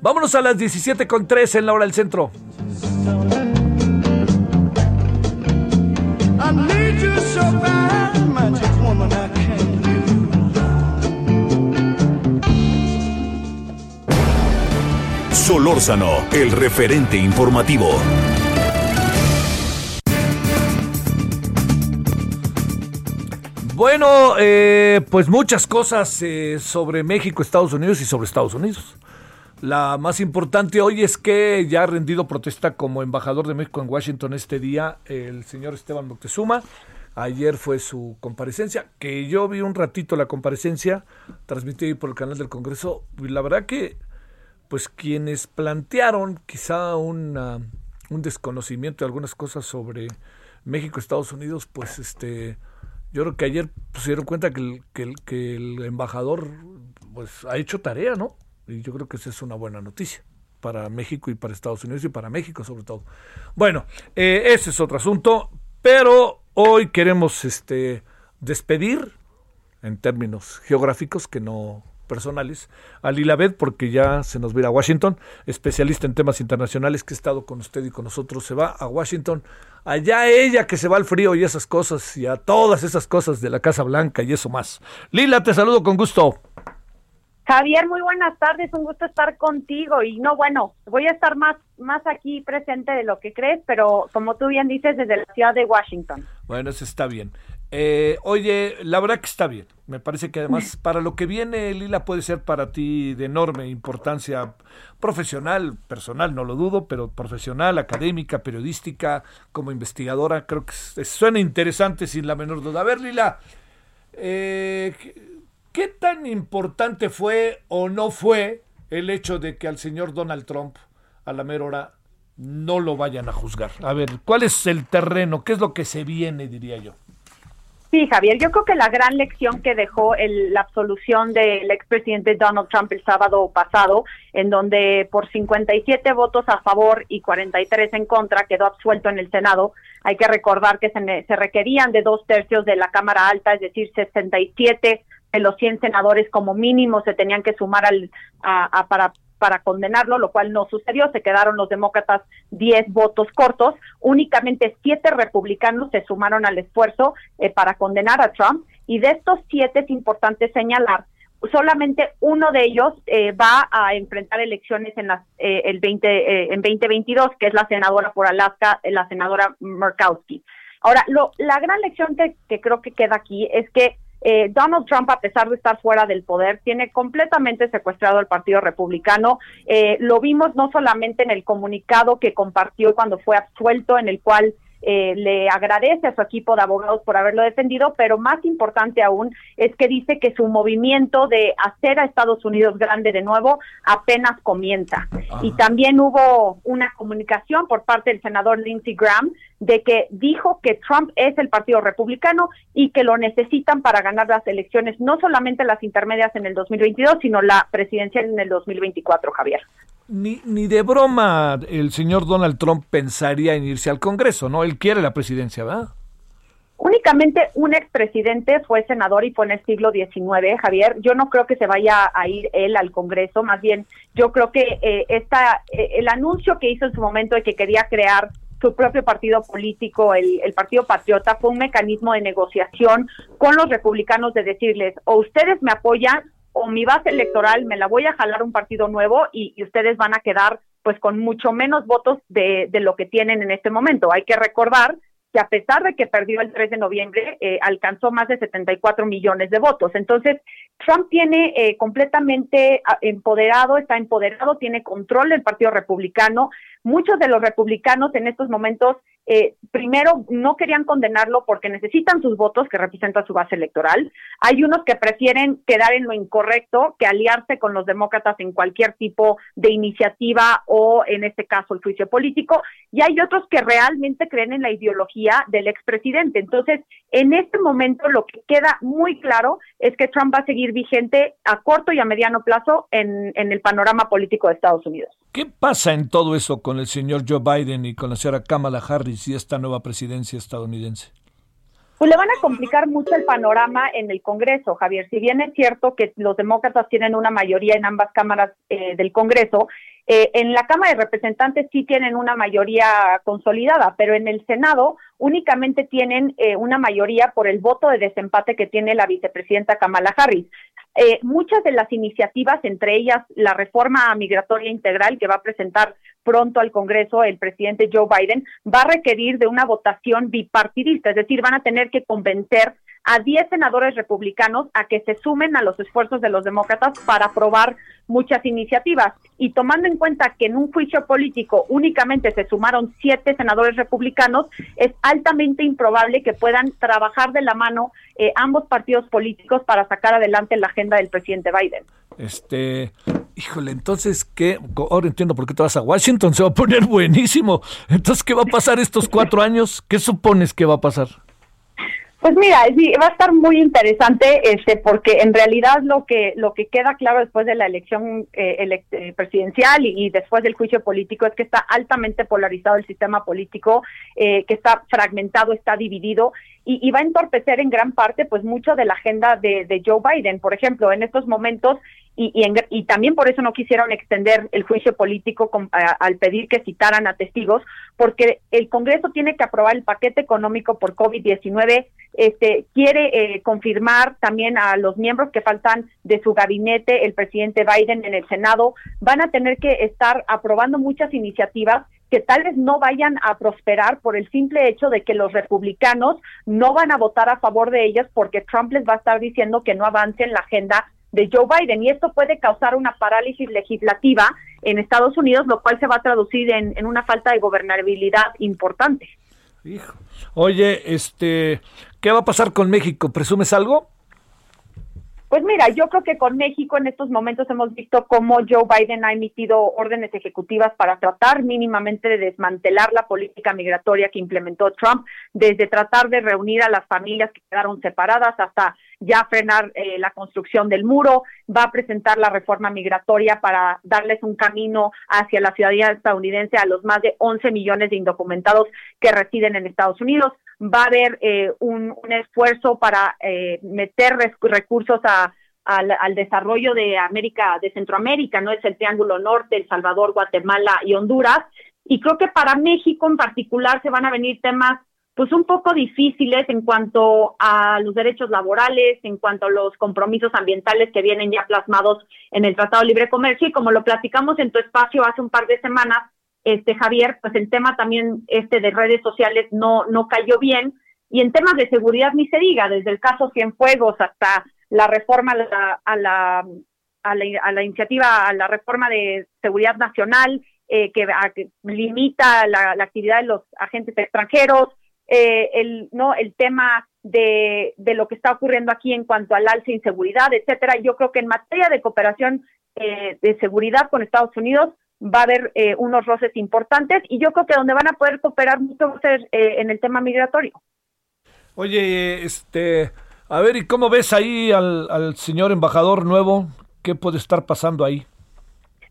Vámonos a las 17.3 en la hora del centro. I need Solórzano, el referente informativo. Bueno, eh, pues muchas cosas eh, sobre México, Estados Unidos y sobre Estados Unidos. La más importante hoy es que ya ha rendido protesta como embajador de México en Washington este día el señor Esteban Moctezuma. Ayer fue su comparecencia, que yo vi un ratito la comparecencia, transmitida por el canal del Congreso. La verdad que, pues quienes plantearon quizá un desconocimiento de algunas cosas sobre México, Estados Unidos, pues este, yo creo que ayer pues, se dieron cuenta que el, que el, que el embajador pues ha hecho tarea, ¿no? Y yo creo que esa es una buena noticia para México y para Estados Unidos y para México sobre todo. Bueno, eh, ese es otro asunto, pero hoy queremos este despedir en términos geográficos que no personales a Lilabeth porque ya se nos va a ir a Washington, especialista en temas internacionales que ha estado con usted y con nosotros, se va a Washington, allá ella que se va al frío y esas cosas y a todas esas cosas de la Casa Blanca y eso más. Lila, te saludo con gusto. Javier, muy buenas tardes, un gusto estar contigo y no, bueno, voy a estar más, más aquí presente de lo que crees, pero como tú bien dices, desde la ciudad de Washington. Bueno, eso está bien. Eh, oye, la verdad que está bien. Me parece que además para lo que viene, Lila, puede ser para ti de enorme importancia profesional, personal, no lo dudo, pero profesional, académica, periodística, como investigadora. Creo que suena interesante sin la menor duda. A ver, Lila, eh, ¿qué- ¿qué tan importante fue o no fue el hecho de que al señor Donald Trump, a la mera hora, no lo vayan a juzgar? A ver, ¿cuál es el terreno? ¿Qué es lo que se viene, diría yo? Sí, Javier, yo creo que la gran lección que dejó el- la absolución del expresidente Donald Trump el sábado pasado, en donde por 57 votos a favor y 43 en contra quedó absuelto en el Senado, hay que recordar que se, se requerían de dos tercios de la Cámara Alta, es decir, 67 de los 100 senadores como mínimo se tenían que sumar al, a- para para condenarlo, lo cual no sucedió. Se quedaron los demócratas 10 votos cortos. Únicamente siete republicanos se sumaron al esfuerzo eh, para condenar a Trump. Y de estos siete es importante señalar, solamente uno de ellos eh, va a enfrentar elecciones en las eh, el 20 eh, en 2022, que es la senadora por Alaska, eh, la senadora Murkowski. Ahora, lo, la gran lección que, que creo que queda aquí es que eh, Donald Trump, a pesar de estar fuera del poder, tiene completamente secuestrado al Partido Republicano. Eh, lo vimos no solamente en el comunicado que compartió cuando fue absuelto, en el cual eh, le agradece a su equipo de abogados por haberlo defendido, pero más importante aún es que dice que su movimiento de hacer a Estados Unidos grande de nuevo apenas comienza. Y también hubo una comunicación por parte del senador Lindsey Graham de que dijo que Trump es el Partido Republicano y que lo necesitan para ganar las elecciones, no solamente las intermedias en el 2022, sino la presidencial en el 2024, Javier. Ni, ni de broma el señor Donald Trump pensaría en irse al Congreso, ¿no? Él quiere la presidencia, ¿verdad? Únicamente un expresidente fue senador y fue en el siglo XIX, Javier. Yo no creo que se vaya a ir él al Congreso, más bien yo creo que eh, esta, eh, el anuncio que hizo en su momento de que quería crear su propio partido político, el, el Partido Patriota, fue un mecanismo de negociación con los republicanos de decirles, o ustedes me apoyan o mi base electoral me la voy a jalar un partido nuevo y, ustedes van a quedar pues con mucho menos votos de, de lo que tienen en este momento. Hay que recordar que a pesar de que perdió el 3 de noviembre, eh, alcanzó más de 74 millones de votos. Entonces, Trump tiene eh, completamente ah, empoderado, está empoderado, tiene control del Partido Republicano. Muchos de los republicanos en estos momentos, eh, primero, no querían condenarlo porque necesitan sus votos, que representan su base electoral. Hay unos que prefieren quedar en lo incorrecto que aliarse con los demócratas en cualquier tipo de iniciativa o, en este caso, el juicio político. Y hay otros que realmente creen en la ideología del expresidente. Entonces, en este momento, lo que queda muy claro es que Trump va a seguir vigente a corto y a mediano plazo en, en el panorama político de Estados Unidos. ¿Qué pasa en todo eso con el señor Joe Biden y con la señora Kamala Harris y esta nueva presidencia estadounidense? Pues le van a complicar mucho el panorama en el Congreso, Javier. Si bien es cierto que los demócratas tienen una mayoría en ambas cámaras eh, del Congreso, eh, en la Cámara de Representantes sí tienen una mayoría consolidada, pero en el Senado únicamente tienen eh, una mayoría por el voto de desempate que tiene la vicepresidenta Kamala Harris. Eh, muchas de las iniciativas, entre ellas la reforma migratoria integral que va a presentar pronto al Congreso el presidente Joe Biden, va a requerir de una votación bipartidista, es decir, van a tener que convencer a 10 senadores republicanos a que se sumen a los esfuerzos de los demócratas para aprobar muchas iniciativas. Y tomando en cuenta que en un juicio político únicamente se sumaron siete senadores republicanos, es altamente improbable que puedan trabajar de la mano eh, ambos partidos políticos para sacar adelante la agenda del presidente Biden. Este, híjole, entonces, ¿qué? Ahora entiendo por qué te vas a Washington, se va a poner buenísimo. Entonces, ¿qué va a pasar estos cuatro años? ¿Qué supones que va a pasar? Pues mira, sí, va a estar muy interesante, este, porque en realidad lo que lo que queda claro después de la elección eh, elec- eh, presidencial y, después del juicio político es que está altamente polarizado el sistema político, eh, que está fragmentado, está dividido y, y va a entorpecer en gran parte, pues mucho de la agenda de Joe Biden. Por ejemplo, en estos momentos y, en- y también por eso no quisieron extender el juicio político al pedir que citaran a testigos, porque el Congreso tiene que aprobar el paquete económico por COVID-19, este, quiere eh, confirmar también a los miembros que faltan de su gabinete, el presidente Biden en el Senado, van a tener que estar aprobando muchas iniciativas que tal vez no vayan a prosperar por el simple hecho de que los republicanos no van a votar a favor de ellas porque Trump les va a estar diciendo que no avancen la agenda de Joe Biden y esto puede causar una parálisis legislativa en Estados Unidos, lo cual se va a traducir en, en una falta de gobernabilidad importante. Oye, este, ¿qué va a pasar con México? ¿Presumes algo? Pues mira, yo creo que con México en estos momentos hemos visto cómo Joe Biden ha emitido órdenes ejecutivas para tratar mínimamente de desmantelar la política migratoria que implementó Trump, desde tratar de reunir a las familias que quedaron separadas hasta ya frenar eh, la construcción del muro, va a presentar la reforma migratoria para darles un camino hacia la ciudadanía estadounidense a los más de 11 millones de indocumentados que residen en Estados Unidos. Va a haber eh, un, esfuerzo para eh, meter recursos a, al, al desarrollo de América, de Centroamérica, no es el Triángulo Norte, El Salvador, Guatemala y Honduras. Y creo que para México en particular se van a venir temas pues un poco difíciles en cuanto a los derechos laborales, en cuanto a los compromisos ambientales que vienen ya plasmados en el Tratado de Libre Comercio y como lo platicamos en tu espacio hace un par de semanas, este Javier, pues el tema también este de redes sociales no no cayó bien y en temas de seguridad ni se diga, desde el caso Cienfuegos hasta la reforma a la, a la, a la, a la iniciativa, a la reforma de seguridad nacional eh, que, limita la, la actividad de los agentes extranjeros, eh, el no el tema de, de lo que está ocurriendo aquí en cuanto al alza de inseguridad, etcétera. Yo creo que en materia de cooperación eh, de seguridad con Estados Unidos va a haber eh, unos roces importantes y yo creo que donde van a poder cooperar mucho va a ser eh, en el tema migratorio. Oye, este, a ver, ¿y cómo ves ahí al, al señor embajador nuevo? ¿Qué puede estar pasando ahí?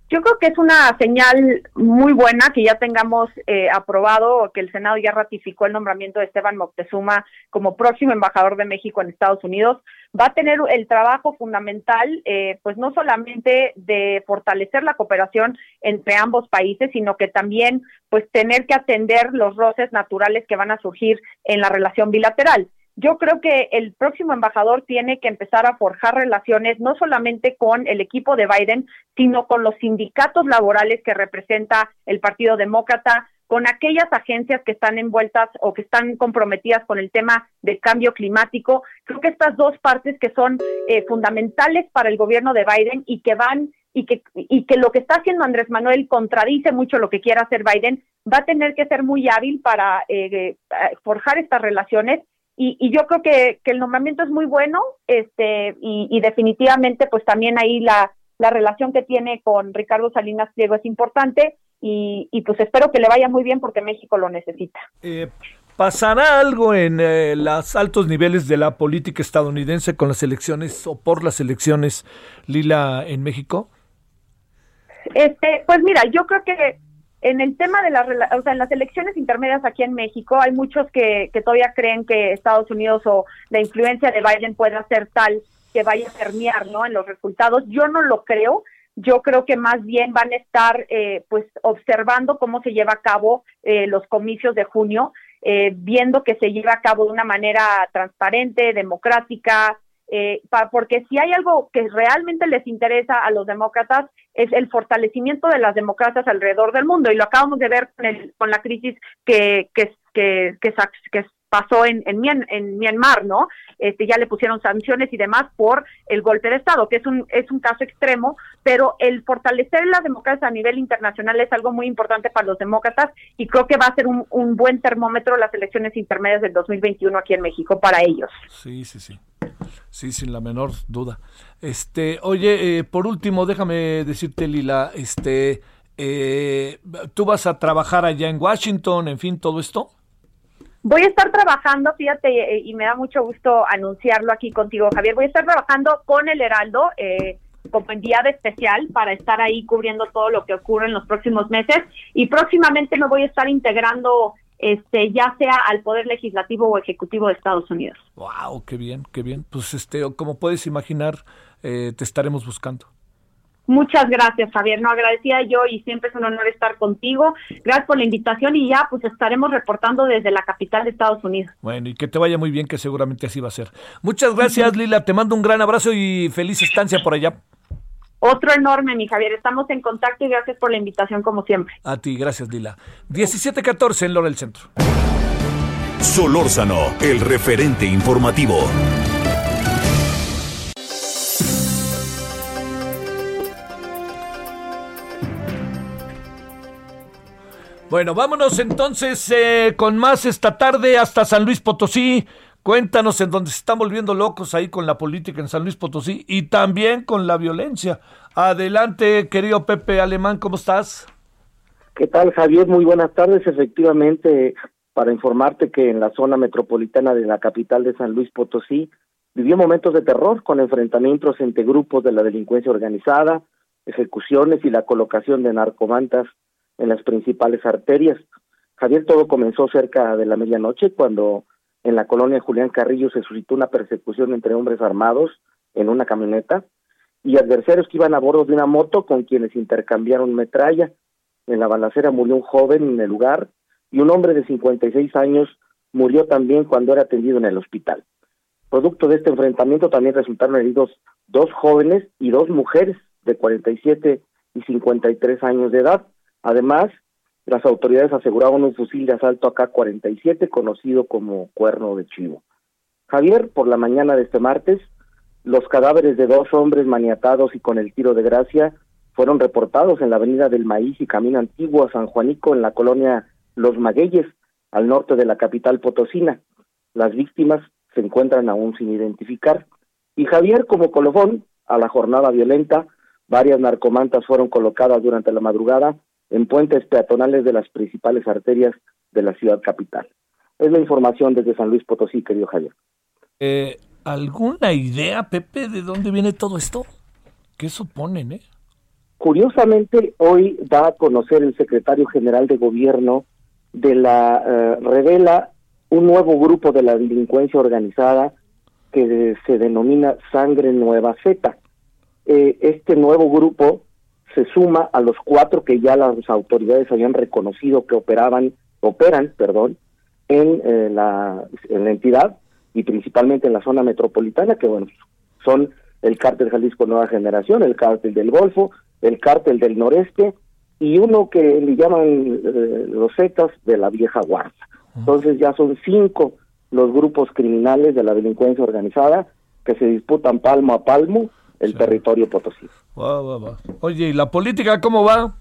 Yo creo que es una señal muy buena que ya tengamos eh, aprobado, que el Senado ya ratificó el nombramiento de Esteban Moctezuma como próximo embajador de México en Estados Unidos. Va a tener el trabajo fundamental, eh, pues no solamente de fortalecer la cooperación entre ambos países, sino que también pues tener que atender los roces naturales que van a surgir en la relación bilateral. Yo creo que el próximo embajador tiene que empezar a forjar relaciones no solamente con el equipo de Biden, sino con los sindicatos laborales que representa el Partido Demócrata, con aquellas agencias que están envueltas o que están comprometidas con el tema del cambio climático. Creo que estas dos partes que son eh, fundamentales para el gobierno de Biden y que van y que, y que lo que está haciendo Andrés Manuel contradice mucho lo que quiere hacer Biden, va a tener que ser muy hábil para eh, eh, forjar estas relaciones y, y yo creo que, que el nombramiento es muy bueno este y, y definitivamente pues también ahí la, la relación que tiene con Ricardo Salinas Pliego es importante y, y pues espero que le vaya muy bien porque México lo necesita. Eh, ¿Pasará algo en eh, los altos niveles de la política estadounidense con las elecciones o por las elecciones, Lila, en México? Este, pues mira, yo creo que en el tema de las, o sea, en las elecciones intermedias aquí en México, hay muchos que, que todavía creen que Estados Unidos o la influencia de Biden puede ser tal que vaya a permear, ¿no? En los resultados. Yo no lo creo. Yo creo que más bien van a estar, eh, pues, observando cómo se lleva a cabo eh, los comicios de junio, eh, viendo que se lleva a cabo de una manera transparente, democrática, eh, pa- porque si hay algo que realmente les interesa a los demócratas es el fortalecimiento de las democracias alrededor del mundo y lo acabamos de ver con, el, con la crisis que, que, que, que, que pasó en, en, Myanmar, ¿no? Este, ya le pusieron sanciones y demás por el golpe de Estado, que es un, es un caso extremo, pero el fortalecer las democracias a nivel internacional es algo muy importante para los demócratas y creo que va a ser un, un buen termómetro las elecciones intermedias del 2021 aquí en México para ellos. Sí, sí, sí. Sí, sin la menor duda. Este, oye, eh, por último, déjame decirte, Lila, este, eh, ¿tú vas a trabajar allá en Washington, en fin, todo esto? Voy a estar trabajando, fíjate, eh, y me da mucho gusto anunciarlo aquí contigo, Javier. Voy a estar trabajando con el Heraldo eh, como enviada especial para estar ahí cubriendo todo lo que ocurre en los próximos meses. Y próximamente me voy a estar integrando, este, ya sea al Poder Legislativo o Ejecutivo de Estados Unidos. Wow, qué bien, qué bien. Pues este, como puedes imaginar, eh, te estaremos buscando. Muchas gracias, Javier. No agradecía yo y siempre es un honor estar contigo. Gracias por la invitación y ya pues estaremos reportando desde la capital de Estados Unidos. Bueno, y que te vaya muy bien, que seguramente así va a ser. Muchas gracias, Lila. Te mando un gran abrazo y feliz estancia por allá. Otro enorme, mi Javier. Estamos en contacto y gracias por la invitación como siempre. A ti, gracias, Lila. 17-14 en Lora del Centro. Solórzano, el referente informativo. Bueno, vámonos entonces eh, con más esta tarde hasta San Luis Potosí. Cuéntanos en donde se están volviendo locos ahí con la política en San Luis Potosí y también con la violencia. Adelante, querido Pepe Alemán, ¿cómo estás? ¿Qué tal, Javier? Muy buenas tardes. Efectivamente, para informarte que en la zona metropolitana de la capital de San Luis Potosí vivió momentos de terror con enfrentamientos entre grupos de la delincuencia organizada, ejecuciones y la colocación de narcomantas en las principales arterias. Javier, todo comenzó cerca de la medianoche cuando en la colonia Julián Carrillo se suscitó una persecución entre hombres armados en una camioneta y adversarios que iban a bordo de una moto con quienes intercambiaron metralla. En la balacera murió un joven en el lugar y un hombre de 56 años murió también cuando era atendido en el hospital. Producto de este enfrentamiento también resultaron heridos dos jóvenes y dos mujeres de 47 y 53 años de edad. Además, las autoridades aseguraron un fusil de asalto AK-47 conocido como cuerno de chivo. Javier, por la mañana de este martes, los cadáveres de dos hombres maniatados y con el tiro de gracia fueron reportados en la avenida del Maíz y Camino Antiguo a San Juanico en la colonia Los Magueyes, al norte de la capital potosina. Las víctimas se encuentran aún sin identificar. Y Javier, como colofón a la jornada violenta, varias narcomantas fueron colocadas durante la madrugada en puentes peatonales de las principales arterias de la ciudad capital. Es la información desde San Luis Potosí, querido Javier. Eh, ¿Alguna idea, Pepe, de dónde viene todo esto? ¿Qué suponen, eh? Curiosamente, hoy da a conocer el secretario general de gobierno de la eh, revela un nuevo grupo de la delincuencia organizada que se denomina Sangre Nueva Z. Eh, este nuevo grupo se suma a los cuatro que ya las autoridades habían reconocido que operaban, operan, perdón, en, eh, la, en la entidad y principalmente en la zona metropolitana, que bueno, son el cártel Jalisco Nueva Generación, el cártel del Golfo, el cártel del Noreste y uno que le llaman eh, los Zetas de la vieja guardia. Entonces ya son cinco los grupos criminales de la delincuencia organizada que se disputan palmo a palmo el territorio potosí. Oye, ¿y la política cómo va?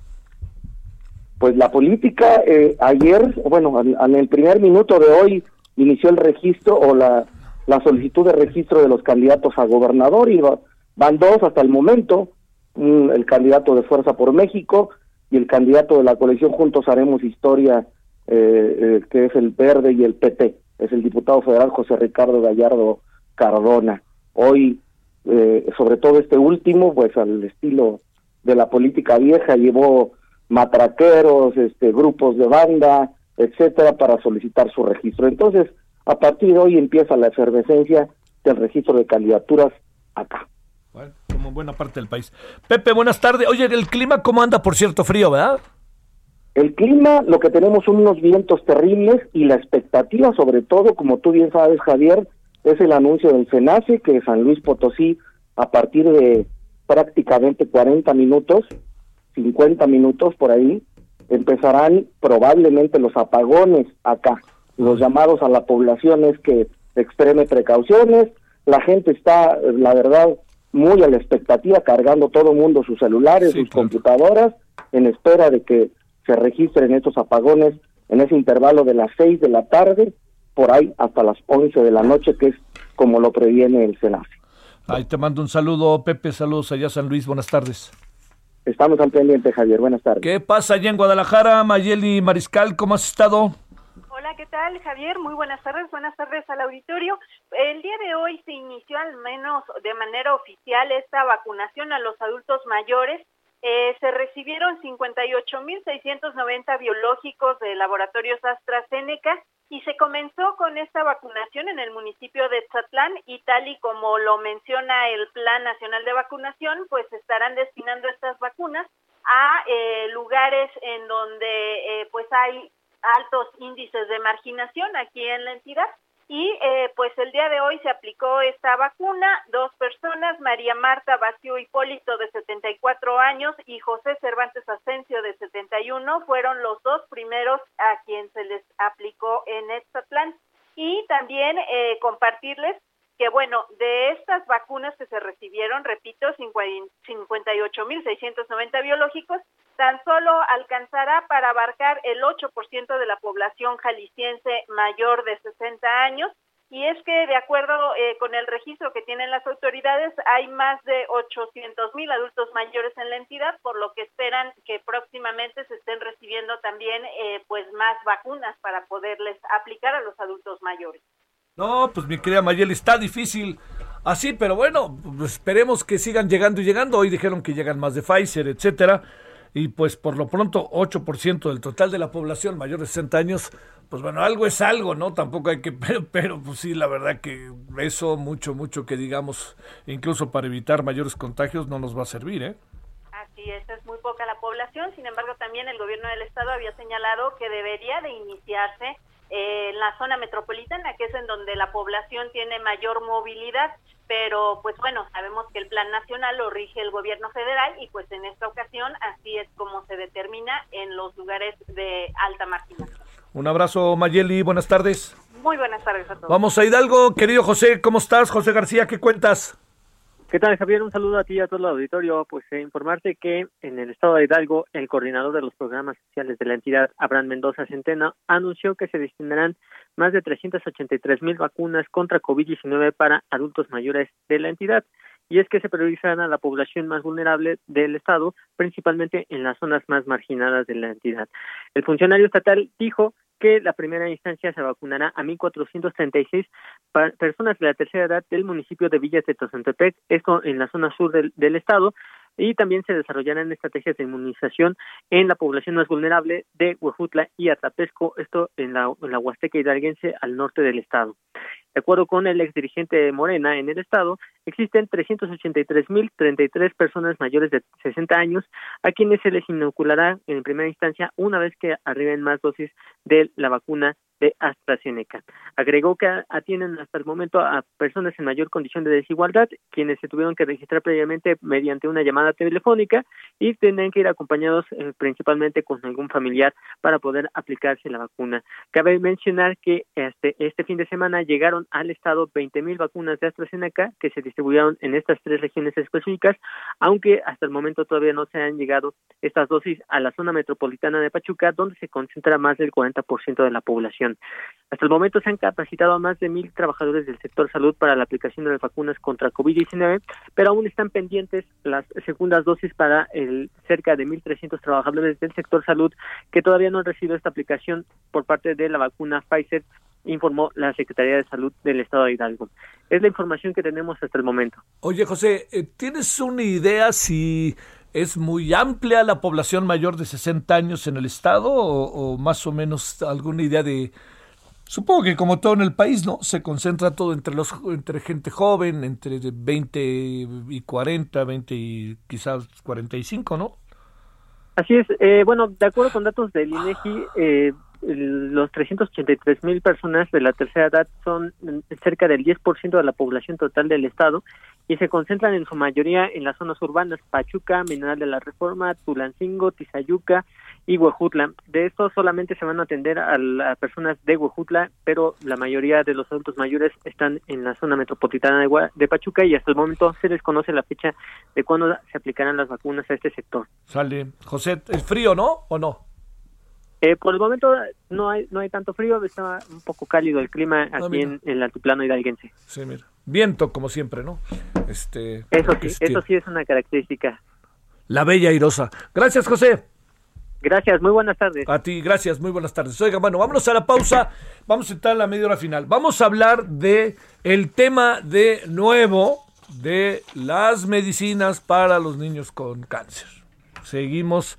Pues la política, eh, ayer, bueno, en, el primer minuto de hoy inició el registro o la, la solicitud de registro de los candidatos a gobernador y va- van dos hasta el momento, el candidato de Fuerza por México y el candidato de la coalición Juntos Haremos Historia, eh, eh, que es el Verde y el PT, es el diputado federal José Ricardo Gallardo Cardona. Hoy, eh, sobre todo este último, pues al estilo de la política vieja, llevó matraqueros, este, grupos de banda, etcétera, para solicitar su registro. Entonces, a partir de hoy empieza la efervescencia del registro de candidaturas acá. Bueno, como en buena parte del país. Pepe, buenas tardes. Oye, el clima cómo anda, por cierto, frío, ¿verdad? El clima, lo que tenemos son unos vientos terribles y la expectativa, sobre todo, como tú bien sabes, Javier, es el anuncio del FENACE que San Luis Potosí, a partir de prácticamente 40 minutos, 50 minutos por ahí, empezarán probablemente los apagones acá. Los llamados a la población es que extreme precauciones, la gente está, la verdad, muy a la expectativa, cargando todo el mundo sus celulares, sus computadoras, en espera de que se registren estos apagones en ese intervalo de las 6 de la tarde, por ahí hasta las 11 de la noche, que es como lo previene el SENACE. Ahí te mando un saludo, Pepe, saludos allá San Luis, buenas tardes. Estamos al pendiente, Javier, buenas tardes. ¿Qué pasa allá en Guadalajara, Mayeli Mariscal? ¿Cómo has estado? Hola, ¿qué tal, Javier? Muy buenas tardes, buenas tardes al auditorio. El día de hoy se inició al menos de manera oficial esta vacunación a los adultos mayores. Eh, se recibieron 58.690 biológicos de laboratorios AstraZeneca y se comenzó con esta vacunación en el municipio de Tzatlán y tal y como lo menciona el Plan Nacional de Vacunación, pues estarán destinando estas vacunas a eh, lugares en donde eh, pues hay altos índices de marginación aquí en la entidad y eh, pues el día de hoy se aplicó esta vacuna, dos personas, María Marta Vacío Hipólito de 74 años y José Cervantes Asensio de 71, fueron los dos primeros a quien se les aplicó en plan. Y también eh, compartirles que bueno, de estas vacunas que se recibieron, repito, 58.690 biológicos, tan solo alcanzará para abarcar el 8% de la población jalisciense mayor de 60 años. Y es que, de acuerdo eh, con el registro que tienen las autoridades, hay más de 800 mil adultos mayores en la entidad, por lo que esperan que próximamente se estén recibiendo también eh, pues más vacunas para poderles aplicar a los adultos mayores. No, pues mi querida Mayeli, está difícil así, pero bueno, esperemos que sigan llegando y llegando. Hoy dijeron que llegan más de Pfizer, etcétera. Y pues por lo pronto 8% del total de la población mayor de 60 años, pues bueno, algo es algo, ¿no? Tampoco hay que, [LAUGHS] pero, pero pues sí, la verdad que eso mucho, mucho que digamos, incluso para evitar mayores contagios, no nos va a servir, ¿eh? Así es, es muy poca la población, sin embargo también el gobierno del estado había señalado que debería de iniciarse eh, en la zona metropolitana, que es en donde la población tiene mayor movilidad, pero pues bueno, sabemos que el plan nacional lo rige el gobierno federal y pues en esta ocasión así es como se determina en los lugares de alta marginación. Un abrazo, Mayeli, buenas tardes. Muy buenas tardes a todos. Vamos a Hidalgo, querido José, ¿cómo estás? José García, ¿qué cuentas? ¿Qué tal, Javier? Un saludo a ti y a todo el auditorio. Pues eh, informarte que en el estado de Hidalgo, el coordinador de los programas sociales de la entidad, Abraham Mendoza Centeno, anunció que se destinarán más de 383 mil vacunas contra COVID-19 para adultos mayores de la entidad. Y es que se priorizarán a la población más vulnerable del estado, principalmente en las zonas más marginadas de la entidad. El funcionario estatal dijo que la primera instancia se vacunará a 1.436 pa- personas de la tercera edad del municipio de Villas de Tozantepec, esto en la zona sur del estado, y también se desarrollarán estrategias de inmunización en la población más vulnerable de Huejutla y Atapesco, esto en la, en la Huasteca hidalguense al norte del estado. De acuerdo con el exdirigente de Morena en el estado, existen 383.033 personas mayores de 60 años a quienes se les inoculará en primera instancia una vez que arriben más dosis de la vacuna de AstraZeneca. Agregó que atienden hasta el momento a personas en mayor condición de desigualdad, quienes se tuvieron que registrar previamente mediante una llamada telefónica y tendrán que ir acompañados eh, principalmente con algún familiar para poder aplicarse la vacuna. Cabe mencionar que este, este fin de semana llegaron al estado 20.000 vacunas de AstraZeneca que se distribuyeron en estas tres regiones específicas, aunque hasta el momento todavía no se han llegado estas dosis a la zona metropolitana de Pachuca, donde se concentra más del 40% de la población. Hasta el momento se han capacitado a más de mil trabajadores del sector salud para la aplicación de las vacunas contra COVID-19, pero aún están pendientes las segundas dosis para el cerca de 1.300 trabajadores del sector salud que todavía no han recibido esta aplicación por parte de la vacuna Pfizer informó la Secretaría de Salud del Estado de Hidalgo. Es la información que tenemos hasta el momento. Oye, José, eh, ¿tienes una idea si es muy amplia la población mayor de 60 años en el estado o, o más o menos alguna idea de... Supongo que como todo en el país, ¿no? Se concentra todo entre los entre gente joven, entre de 20 y 40, 20 y quizás 45, ¿no? Así es. Eh, bueno, de acuerdo con datos del INEGI, eh, los 383 mil personas de la tercera edad son mm, cerca del 10% de la población total del estado y se concentran en su mayoría en las zonas urbanas Pachuca, Mineral de la Reforma, Tulancingo, Tizayuca y Huejutla. De estos solamente se van a atender a las personas de Huejutla, pero la mayoría de los adultos mayores están en la zona metropolitana de, Gua- de Pachuca y hasta el momento se desconoce la fecha de cuándo se aplicarán las vacunas a este sector. Sale. José, ¿es frío, no? ¿O no? Eh, por el momento no hay no hay tanto frío, está un poco cálido el clima aquí mira. en, en el altiplano hidalguense. Sí, mira. Viento, como siempre, ¿no? Este, Eso sí, es- eso sí es una característica. La bella airosa. Gracias, José. Gracias, muy buenas tardes. A ti, gracias, muy buenas tardes. Oiga, bueno, vámonos a la pausa. Vamos a entrar a la media hora final. Vamos a hablar de el tema de nuevo de las medicinas para los niños con cáncer. Seguimos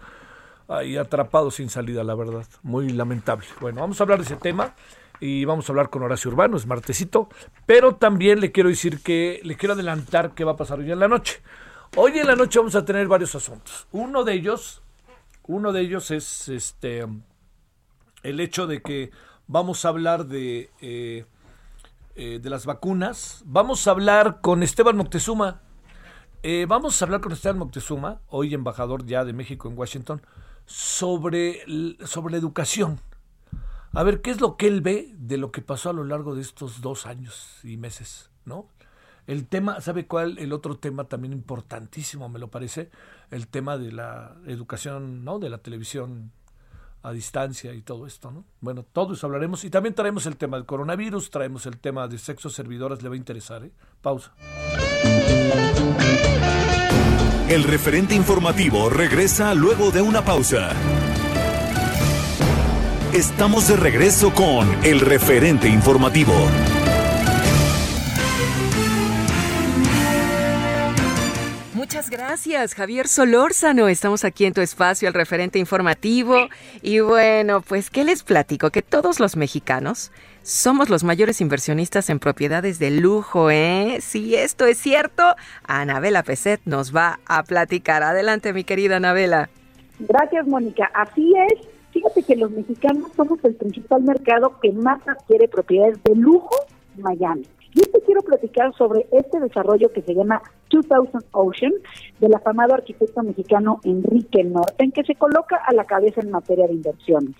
ahí atrapados sin salida, la verdad. Muy lamentable. Bueno, vamos a hablar de ese tema y vamos a hablar con Horacio Urbano, es martesito, pero también le quiero decir que le quiero adelantar qué va a pasar hoy en la noche. Hoy en la noche vamos a tener varios asuntos. Uno de ellos, uno de ellos es este el hecho de que vamos a hablar de eh, eh, de las vacunas. Vamos a hablar con Esteban Moctezuma. Eh, vamos a hablar con Esteban Moctezuma, hoy embajador ya de México en Washington, sobre, sobre educación. A ver qué es lo que él ve de lo que pasó a lo largo de estos dos años y meses, ¿no? El tema, ¿sabe cuál? El otro tema también importantísimo, me lo parece, el tema de la educación, ¿no? De la televisión a distancia y todo esto, ¿no? Bueno, todo eso hablaremos y también traemos el tema del coronavirus, traemos el tema de sexo servidoras, le va a interesar, ¿eh? Pausa. El referente informativo regresa luego de una pausa. Estamos de regreso con el referente informativo. Muchas gracias, Javier Solórzano. Estamos aquí en tu espacio, el referente informativo. Y bueno, pues, ¿qué les platico? Que todos los mexicanos somos los mayores inversionistas en propiedades de lujo, ¿eh? Si esto es cierto, Anabela Peset nos va a platicar. Adelante, mi querida Anabela. Gracias, Mónica. Así es. Fíjate que los mexicanos somos el principal mercado que más adquiere propiedades de lujo Miami. Y te quiero platicar sobre este desarrollo que se llama 2000 Ocean del afamado arquitecto mexicano Enrique Norten, que se coloca a la cabeza en materia de inversiones.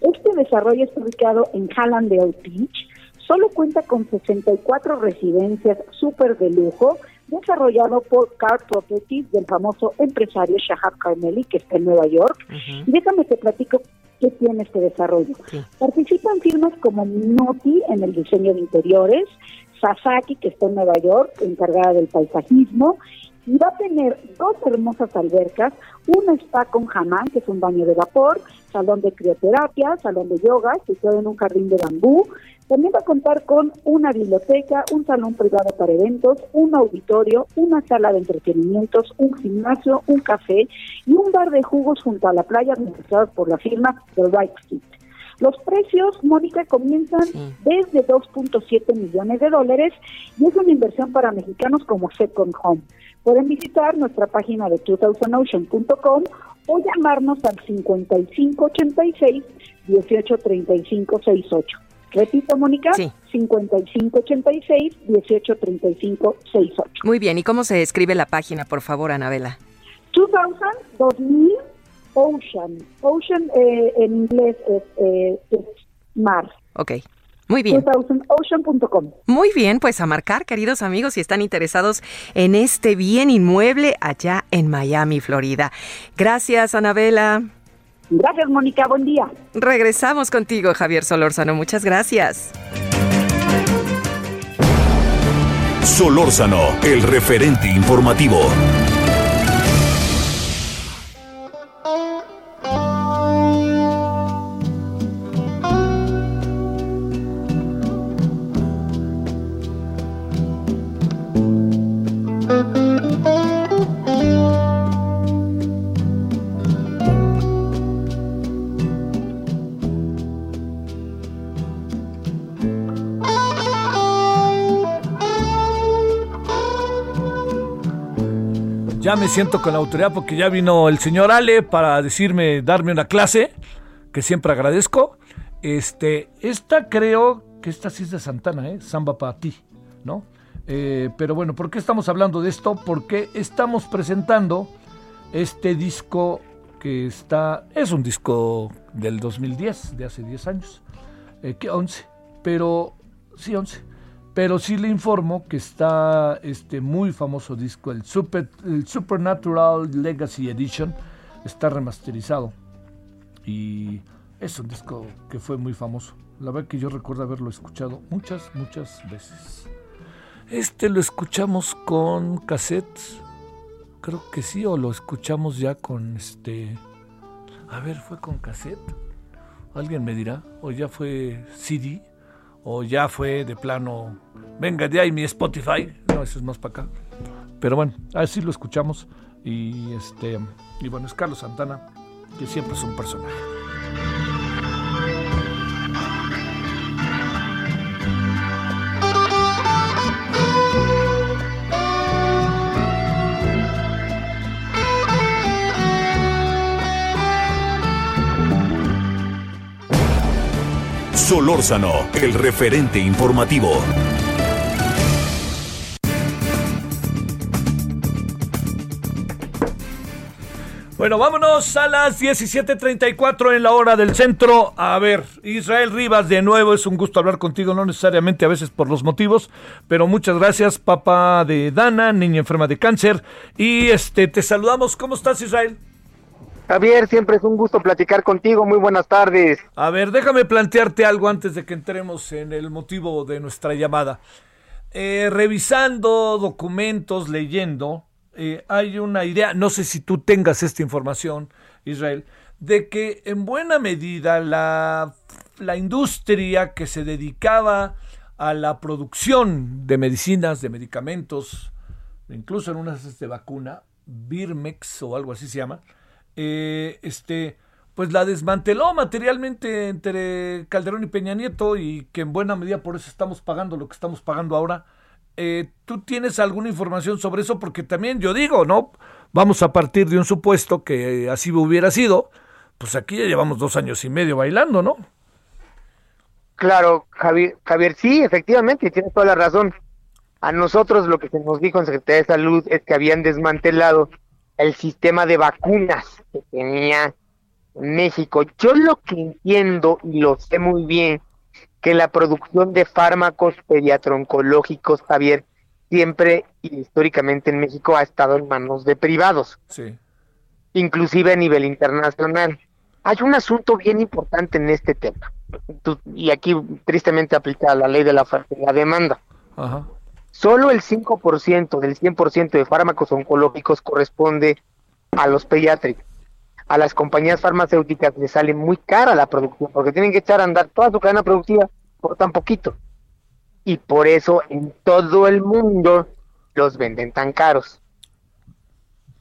Este desarrollo está ubicado en Hallandale Beach, solo cuenta con 64 residencias súper de lujo, desarrollado por Car Properties del famoso empresario Shahab Carmeli, que está en Nueva York. Y déjame te platico qué tiene este desarrollo. Participan firmas como Minotti en el diseño de interiores, Sasaki, que está en Nueva York, encargada del paisajismo, y va a tener dos hermosas albercas, un spa con jamán, que es un baño de vapor, salón de crioterapia, salón de yoga, situado en un jardín de bambú. También va a contar con una biblioteca, un salón privado para eventos, un auditorio, una sala de entretenimientos, un gimnasio, un café y un bar de jugos junto a la playa administrados por la firma The Right Fit. Los precios, Mónica, comienzan desde 2.7 millones de dólares y es una inversión para mexicanos como Second Home. Pueden visitar nuestra página de 2000ocean.com o llamarnos al 5586 183568. Repito, Mónica, 5586 183568. Muy bien, ¿y cómo se escribe la página, por favor, Anabela? 2000, 2000 Ocean. Ocean eh, en inglés es, eh, es mar. Ok, muy bien. 2000ocean.com. Muy bien, pues a marcar, queridos amigos, si están interesados en este bien inmueble allá en Miami, Florida. Gracias, Anabela. Gracias, Mónica. Buen día. Regresamos contigo, Javier Solórzano. Muchas gracias. Solórzano, el referente informativo. Me siento con la autoridad porque ya vino el señor Ale para decirme, darme una clase, que siempre agradezco. Este, esta creo que esta sí es de Santana, ¿eh? Samba para ti, ¿no? Eh, pero bueno, ¿por qué estamos hablando de esto? Porque estamos presentando este disco que está, es un disco del 2010, de hace 10 años, eh, que 11, pero sí 11, pero sí le informo que está este muy famoso disco, el, Super, el Supernatural Legacy Edition, está remasterizado y es un disco que fue muy famoso. La verdad que yo recuerdo haberlo escuchado muchas, muchas veces. Este lo escuchamos con cassettes. Creo que sí, o lo escuchamos ya con este. A ver, ¿fue con cassette? ¿Alguien me dirá? ¿O ya fue CD? ¿O ya fue de plano? Venga, de ahí mi Spotify. No, eso es más para acá. Pero bueno, así lo escuchamos. Y este. Y bueno, es Carlos Santana, que siempre es un personaje. Solórzano, el referente informativo. Bueno, vámonos a las 17:34 en la hora del centro. A ver, Israel Rivas, de nuevo es un gusto hablar contigo, no necesariamente a veces por los motivos, pero muchas gracias, papá de Dana, niña enferma de cáncer. Y este, te saludamos. ¿Cómo estás, Israel? Javier, siempre es un gusto platicar contigo. Muy buenas tardes. A ver, déjame plantearte algo antes de que entremos en el motivo de nuestra llamada. Eh, revisando documentos, leyendo, eh, hay una idea, no sé si tú tengas esta información, Israel, de que en buena medida la, la industria que se dedicaba a la producción de medicinas, de medicamentos, incluso en unas de vacuna, Birmex o algo así se llama, eh, este, pues la desmanteló materialmente entre Calderón y Peña Nieto y que en buena medida por eso estamos pagando lo que estamos pagando ahora. Eh, ¿Tú tienes alguna información sobre eso? Porque también yo digo, ¿no? Vamos a partir de un supuesto que así hubiera sido, pues aquí ya llevamos dos años y medio bailando, ¿no? Claro, Javier, Javier, sí, efectivamente, tienes toda la razón. A nosotros lo que se nos dijo en Secretaría de Salud es que habían desmantelado el sistema de vacunas que tenía México. Yo lo que entiendo y lo sé muy bien, que la producción de fármacos pediatroncológicos, Javier, siempre y históricamente en México ha estado en manos de privados, Sí. inclusive a nivel internacional. Hay un asunto bien importante en este tema, y aquí tristemente aplica la ley de la oferta y la demanda. Ajá. Solo el 5% del 100% de fármacos oncológicos corresponde a los pediátricos. A las compañías farmacéuticas les sale muy cara la producción porque tienen que echar a andar toda su cadena productiva por tan poquito. Y por eso en todo el mundo los venden tan caros.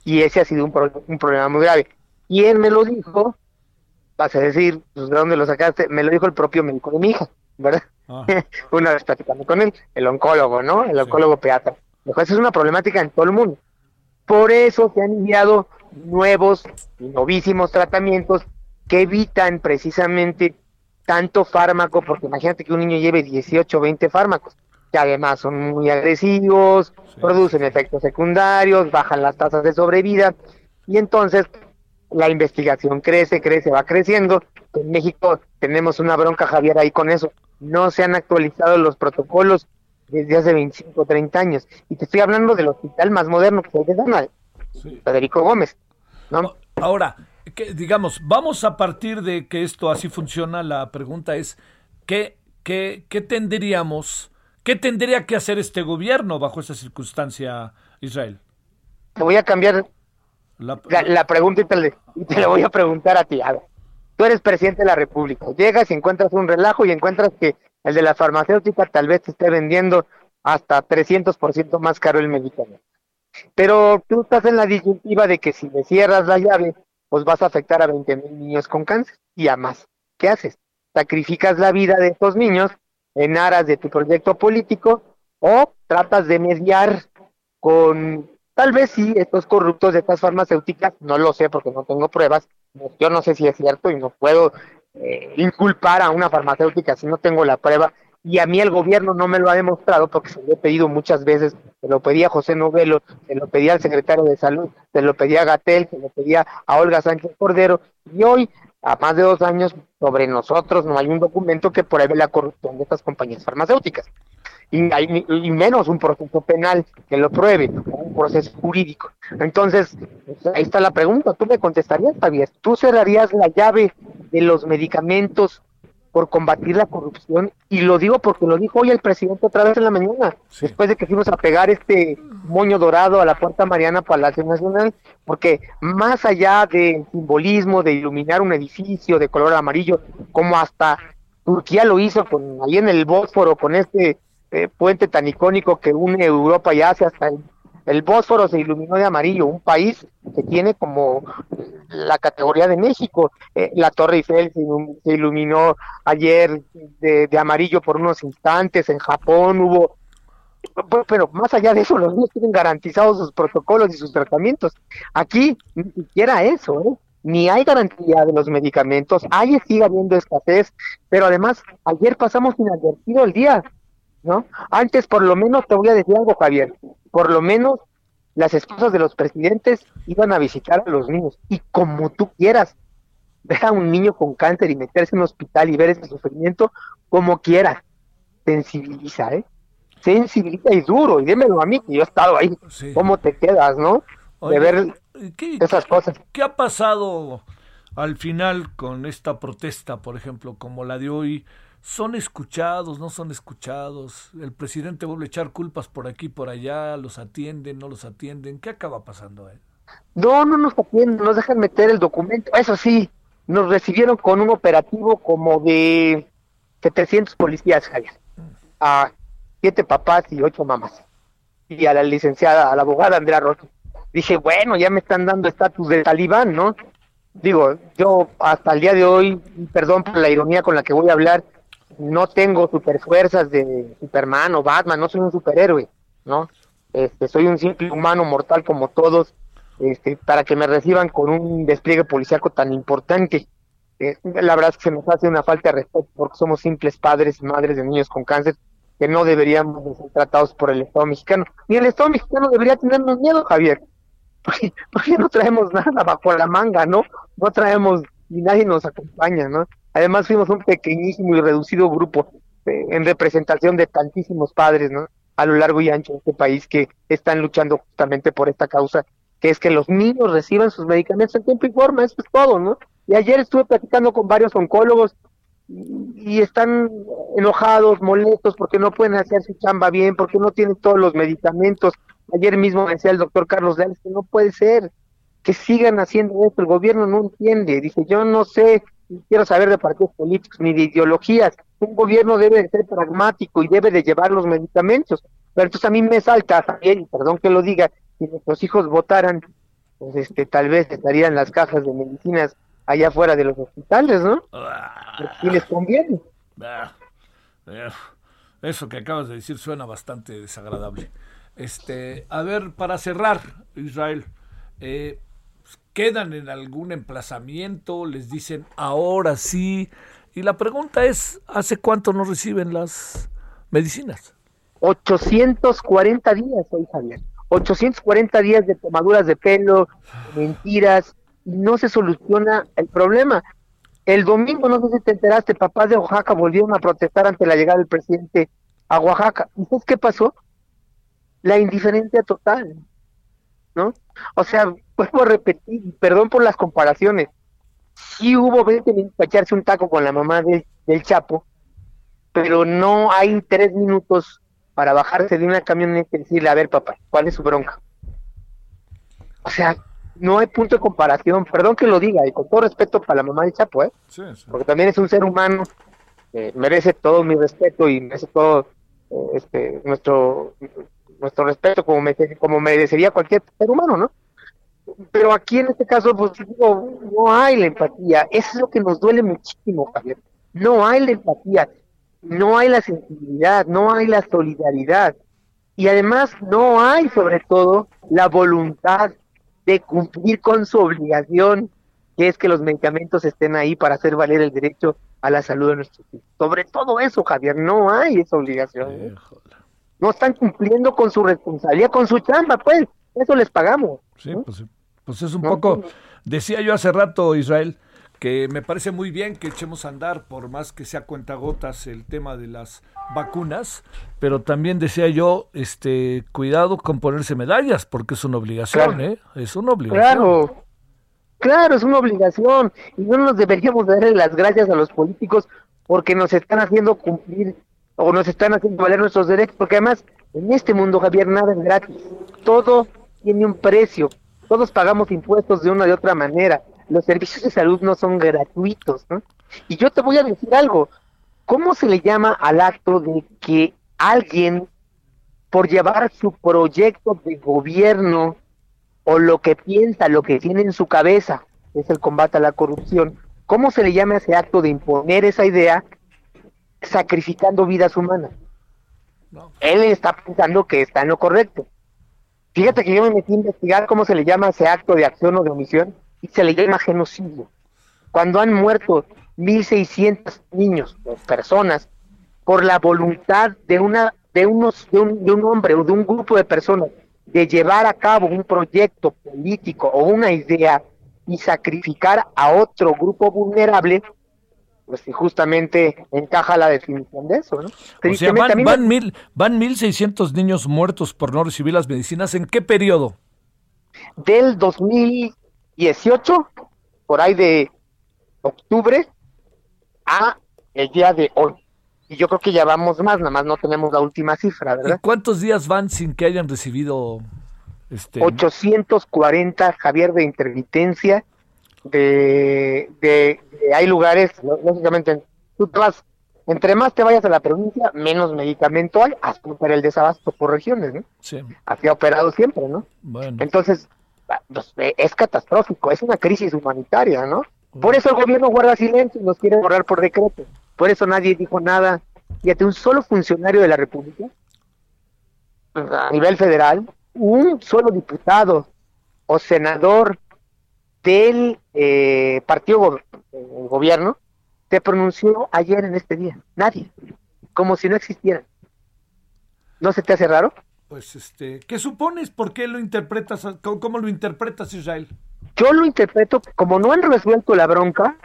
Y ese ha sido un, un problema muy grave. Y él me lo dijo, vas a decir, pues, ¿de dónde lo sacaste? Me lo dijo el propio médico de mi hija, ¿verdad? [LAUGHS] Una vez platicando con él, el oncólogo, ¿no? El oncólogo pediatra. Dijo, esa es una problemática en todo el mundo. Por eso se han enviado nuevos y novísimos tratamientos que evitan precisamente tanto fármaco, porque imagínate que un niño lleve 18 o 20 fármacos, que además son muy agresivos, producen efectos secundarios, bajan las tasas de sobrevida, y entonces la investigación crece, crece, va creciendo. En México tenemos una bronca, Javier, ahí con eso. No se han actualizado los protocolos desde hace 25 o 30 años. Y te estoy hablando del hospital más moderno que se llama Federico Gómez. ¿no? Ahora, que, digamos, vamos a partir de que esto así funciona. La pregunta es, ¿qué, qué, qué tendríamos, qué tendría que hacer este gobierno bajo esa circunstancia, Israel? Te voy a cambiar La- la, la pregunta y te, le- y te la voy a preguntar a ti. A ver, tú eres presidente de la República. Llegas y encuentras un relajo y encuentras que el de la farmacéutica tal vez te esté vendiendo hasta 300% más caro el medicamento. Pero tú estás en la disyuntiva de que si le cierras la llave, pues vas a afectar a 20 mil niños con cáncer y a más. ¿Qué haces? Sacrificas la vida de estos niños en aras de tu proyecto político o tratas de mediar con tal vez sí estos corruptos de estas farmacéuticas, no lo sé porque no tengo pruebas, yo no sé si es cierto y no puedo eh, inculpar a una farmacéutica si no tengo la prueba y a mí el gobierno no me lo ha demostrado porque se lo he pedido muchas veces, se lo pedía a José Novelo, se lo pedía al secretario de Salud, se lo pedía a Gatel, se lo pedía a Olga Sánchez Cordero, y hoy, a más de dos años, sobre nosotros no hay un documento que pruebe la corrupción de estas compañías farmacéuticas. Y, hay- y menos un proceso penal que lo pruebe, un proceso jurídico. Entonces, pues, ahí está la pregunta. ¿Tú me contestarías, Javier? ¿Tú cerrarías la llave de los medicamentos por combatir la corrupción? Y lo digo porque lo dijo hoy el presidente otra vez en la mañana, después de que fuimos a pegar este moño dorado a la Puerta Mariana Palacio Nacional, porque más allá del simbolismo de iluminar un edificio de color amarillo, como hasta Turquía lo hizo con ahí en el Bósforo, con este eh, puente tan icónico que une Europa y Asia hasta el, el Bósforo se iluminó de amarillo, un país que tiene como la categoría de México. Eh, la Torre Eiffel se, ilum- se iluminó ayer de, amarillo por unos instantes, en Japón hubo pero, pero más allá de eso, los niños tienen garantizados sus protocolos y sus tratamientos. Aquí ni siquiera eso, ¿eh? Ni hay garantía de los medicamentos, hay sigue habiendo escasez, pero además ayer pasamos inadvertido el día, ¿no? Antes por lo menos te voy a decir algo, Javier, por lo menos las esposas de los presidentes iban a visitar a los niños y como tú quieras, ver a un niño con cáncer y meterse en un hospital y ver ese sufrimiento como quieras, sensibiliza, ¿eh? Sensibiliza y duro, y dímelo a mí, que yo he estado ahí, ¿cómo te quedas, no? Oye, de ver ¿qué- esas cosas. ¿Qué ha pasado al final con esta protesta, por ejemplo, como la de hoy? ¿Son escuchados, no son escuchados? ¿El presidente vuelve a echar culpas por aquí, por allá? ¿Los atienden, no los atienden? ¿Qué acaba pasando? Eh? No, no nos atienden, nos dejan meter el documento. Eso sí, nos recibieron con un operativo como de 700 policías, Javier. A siete papás y ocho mamás. Y a la licenciada, a la abogada Andrea Rocha. Dije, bueno, ya me están dando estatus de talibán, ¿no? Digo, yo hasta el día de hoy, perdón por la ironía con la que voy a hablar, no tengo superfuerzas de Superman o Batman, no soy un superhéroe, ¿no? Este, soy un simple humano mortal como todos, este, para que me reciban con un despliegue policíaco tan importante. Eh, la verdad es que se nos hace una falta de respeto porque somos simples padres y madres de niños con cáncer que no deberíamos de ser tratados por el Estado mexicano. Ni el Estado mexicano debería tenernos miedo, Javier. [LAUGHS] Porque, porque no traemos nada bajo la manga, ¿no? No traemos, ni nadie nos acompaña, ¿no? Además fuimos un pequeñísimo y reducido grupo eh, en representación de tantísimos padres, ¿no? A lo largo y ancho de este país que están luchando justamente por esta causa, que es que los niños reciban sus medicamentos en tiempo y forma, eso es todo, ¿no? Y ayer estuve platicando con varios oncólogos y están enojados, molestos porque no pueden hacer su chamba bien, porque no tienen todos los medicamentos. Ayer mismo me decía el doctor Carlos Leales que no puede ser que sigan haciendo esto, el gobierno no entiende. Dice, yo no sé, quiero saber de partidos políticos ni de ideologías. Un gobierno debe de ser pragmático y debe de llevar los medicamentos. Pero entonces a mí me salta, y perdón que lo diga, si nuestros hijos votaran, pues este, tal vez estarían las cajas de medicinas allá afuera de los hospitales, ¿no? Y les conviene. Ah, Eso que acabas de decir suena bastante desagradable. Este, a ver, para cerrar, Israel, eh, ¿quedan en algún emplazamiento? ¿Les dicen ahora sí? Y la pregunta es, ¿hace cuánto no reciben las medicinas? 840 días hoy, Javier. 840 días de tomaduras de pelo, mentiras, y no se soluciona el problema. El domingo, no sé si te enteraste, papás de Oaxaca volvieron a protestar ante la llegada del presidente a Oaxaca. ¿Y sabes qué pasó? La indiferencia total, ¿no? O sea, vuelvo a repetir, perdón por las comparaciones, sí hubo 20 minutos para echarse un taco con la mamá del, del Chapo, pero no hay tres minutos para bajarse de una camioneta y decirle, a ver papá, ¿cuál es su bronca? O sea, no hay punto de comparación, perdón que lo diga, y con todo respeto para la mamá del Chapo, ¿eh? porque también es un ser humano, eh, merece todo mi respeto y merece todo eh, este nuestro nuestro respeto como, me, como merecería cualquier ser humano, ¿no? Pero aquí en este caso, pues digo, no hay la empatía, eso es lo que nos duele muchísimo, Javier, no hay la empatía, no hay la sensibilidad, no hay la solidaridad, y además no hay sobre todo la voluntad de cumplir con su obligación que es que los medicamentos estén ahí para hacer valer el derecho a la salud de nuestros hijos. Sobre todo eso, Javier, no hay esa obligación. ¿eh? No están cumpliendo con su responsabilidad, con su chamba, pues, eso les pagamos. Sí, pues, pues es un poco, decía yo hace rato, Israel, que me parece muy bien que echemos a andar, por más que sea cuentagotas, el tema de las vacunas, pero también decía yo, este, cuidado con ponerse medallas, porque es una obligación, Claro. ¿eh? Es una obligación. Claro, claro, es una obligación. Y no nos deberíamos darle las gracias a los políticos porque nos están haciendo cumplir o nos están haciendo valer nuestros derechos, porque además en este mundo, Javier, nada es gratis. Todo tiene un precio. Todos pagamos impuestos de una de otra manera. Los servicios de salud no son gratuitos, ¿no? Y yo te voy a decir algo. ¿Cómo se le llama al acto de que alguien, por llevar su proyecto de gobierno o lo que piensa, lo que tiene en su cabeza, es el combate a la corrupción, ¿cómo se le llama ese acto de imponer esa idea sacrificando vidas humanas? Él está pensando que está en lo correcto. Fíjate que yo me metí a investigar cómo se le llama ese acto de acción o de omisión y se le llama genocidio. Cuando han muerto 1.600 niños o personas por la voluntad de una de unos de un, de un hombre o de un grupo de personas de llevar a cabo un proyecto político o una idea y sacrificar a otro grupo vulnerable, pues sí, justamente encaja la definición de eso, ¿no? O sea, van, van, mil, van 1.600 niños muertos por no recibir las medicinas. ¿En qué periodo? del 2018, por ahí de octubre, a el día de hoy. Y yo creo que ya vamos más, nada más no tenemos la última cifra, ¿Y ¿verdad? cuántos días van sin que hayan recibido este 840, Javier, de intermitencia, de, de, de- hay lugares, lógicamente, tú te vas, entre más te vayas a la provincia, menos medicamento hay, hasta para el desabasto por regiones, ¿no? Sí, Así ha operado siempre, ¿no? bueno. Entonces, ah, pues, eh, es catastrófico, es una crisis humanitaria, ¿no? Por eso el gobierno guarda silencio y nos quiere borrar por decreto. Por eso nadie dijo nada. Fíjate, un solo funcionario de la República, pues, a nivel federal, un solo diputado o senador del eh, partido go- eh, gobierno se pronunció ayer en este día. Nadie. Como si no existieran. ¿No se te hace raro? Pues este, ¿qué supones? ¿Por qué lo interpretas? ¿Cómo, cómo lo interpretas, Israel? yo lo interpreto como no han resuelto la bronca,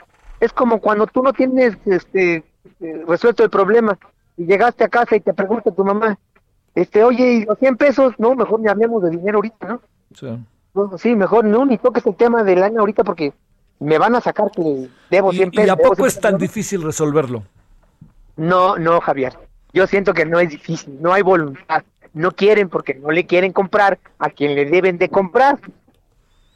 es como cuando tú no tienes este eh, resuelto el problema y llegaste a casa y te pregunta tu mamá, este, oye, ¿y los 100 pesos? No, mejor ni hablemos de dinero ahorita, ¿no? Sí. No, sí, mejor no, ni toques el tema del año ahorita porque me van a sacar que debo 100 ¿Y pesos. a poco 100 es tan difícil resolverlo? No, no, Javier. Yo siento que no es difícil, no hay voluntad. No quieren porque no le quieren comprar a quien le deben de comprar.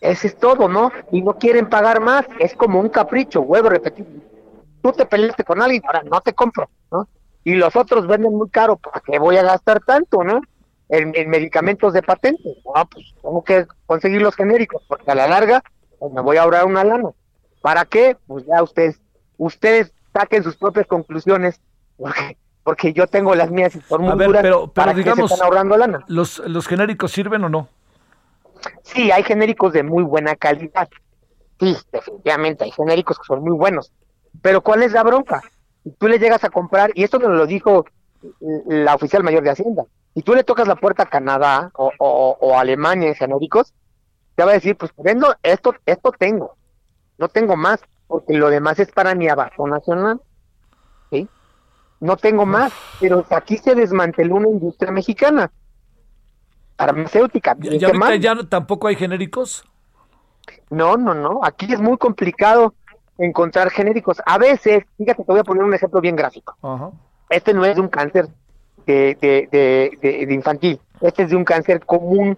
Ese es todo, ¿no? Y no quieren pagar más. Es como un capricho, vuelvo a repetir. Tú te peleaste con alguien, ahora no te compro, ¿no? Y los otros venden muy caro, ¿para qué voy a gastar tanto, no? En, en medicamentos de patente. No, pues tengo que conseguir los genéricos, porque a la larga pues, me voy a ahorrar una lana. ¿Para qué? Pues ya ustedes, ustedes saquen sus propias conclusiones, porque, porque yo tengo las mías y son muy A ver, duras. pero, pero ¿para se digamos, están ahorrando lana? ¿los, ¿los genéricos sirven o no? Sí, hay genéricos de muy buena calidad. Sí, definitivamente hay genéricos que son muy buenos. Pero ¿cuál es la bronca? Tú le llegas a comprar, y esto nos lo dijo la oficial mayor de Hacienda, si tú le tocas la puerta a Canadá o, o, o Alemania en genéricos, te va a decir, pues vendo esto, esto tengo, no tengo más, porque lo demás es para mi abasto nacional. ¿sí? No tengo más, pero aquí se desmanteló una industria mexicana farmacéutica. ¿Ya, ¿Y ahorita no- tampoco hay genéricos? No, no, no. Aquí es muy complicado encontrar genéricos. A veces, fíjate, te voy a poner un ejemplo bien gráfico. Ajá. Este no es un cáncer de, de, de, de- infantil. Este es de un cáncer común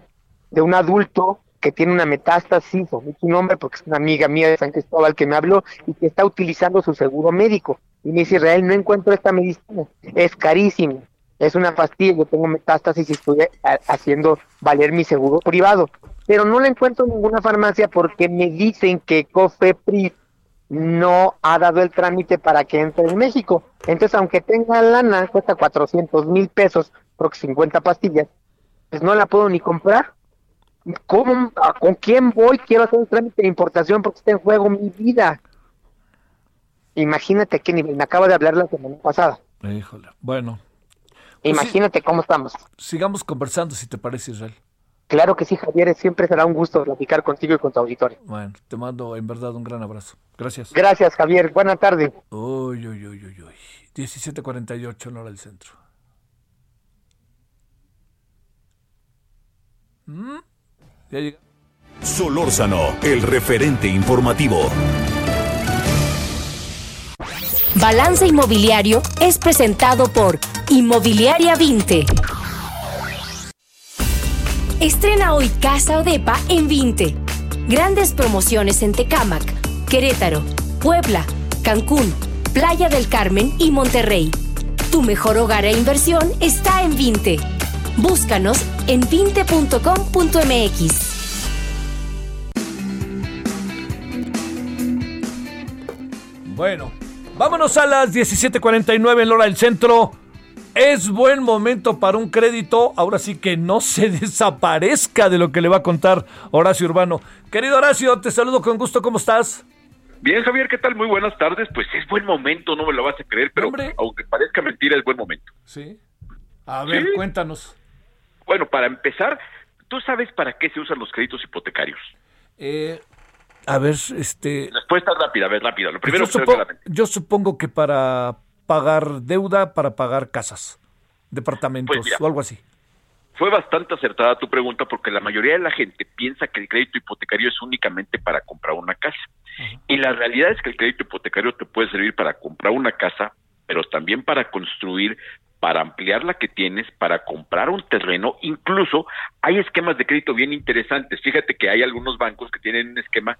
de un adulto que tiene una metástasis, o su nombre porque es una amiga mía de San Cristóbal que me habló y que está utilizando su seguro médico. Y me dice, Israel, no encuentro esta medicina. Es carísimo. Es una pastilla, yo tengo metástasis y estoy ha- haciendo valer mi seguro privado. Pero no la encuentro en ninguna farmacia porque me dicen que COFEPRIS no ha dado el trámite para que entre en México. Entonces, aunque tenga lana, cuesta 400 mil pesos, creo que 50 pastillas, pues no la puedo ni comprar. ¿Cómo, a- ¿Con quién voy? Quiero hacer un trámite de importación porque está en juego mi vida. Imagínate qué nivel. Me acaba de hablar la semana pasada. Híjole. Bueno, Pues Imagínate cómo estamos. sigamos conversando si te parece, Israel. Claro que sí, Javier. Siempre será un gusto platicar contigo y con tu auditorio. Bueno, te mando en verdad un gran abrazo. Gracias. Gracias, Javier. Buena tarde. Uy, uy, uy, uy, uy. 17.48 en hora del centro. ¿Mm? Ya llega. Solórzano, el referente informativo. Balance Inmobiliario es presentado por Inmobiliaria 20. Estrena hoy Casa o Depa en 20. Grandes promociones en Tecámac, Querétaro, Puebla, Cancún, Playa del Carmen y Monterrey. Tu mejor hogar e inversión está en 20. Búscanos en 20.com.mx. Bueno, vámonos a las 17:49 en la hora del centro. Es buen momento para un crédito. Ahora sí que no se [LAUGHS] desaparezca de lo que le va a contar Horacio Urbano. Querido Horacio, te saludo con gusto. ¿Cómo estás? Bien, Javier, ¿qué tal? Muy buenas tardes. Pues es buen momento, no me lo vas a creer, pero aunque parezca mentira, es buen momento. Sí. A ver, Sí. cuéntanos. Bueno, para empezar, ¿tú sabes para qué se usan los créditos hipotecarios? Eh, a ver, este. Respuesta rápida, a ver, rápida. Lo primero yo, que supo- yo supongo que para pagar deuda, para pagar casas, departamentos Pues mira. o algo así. Fue bastante acertada tu pregunta porque la mayoría de la gente piensa que el crédito hipotecario es únicamente para comprar una casa. Y la realidad es que el crédito hipotecario te puede servir para comprar una casa, pero también para construir, para ampliar la que tienes, para comprar un terreno. Incluso hay esquemas de crédito bien interesantes. Fíjate que hay algunos bancos que tienen un esquema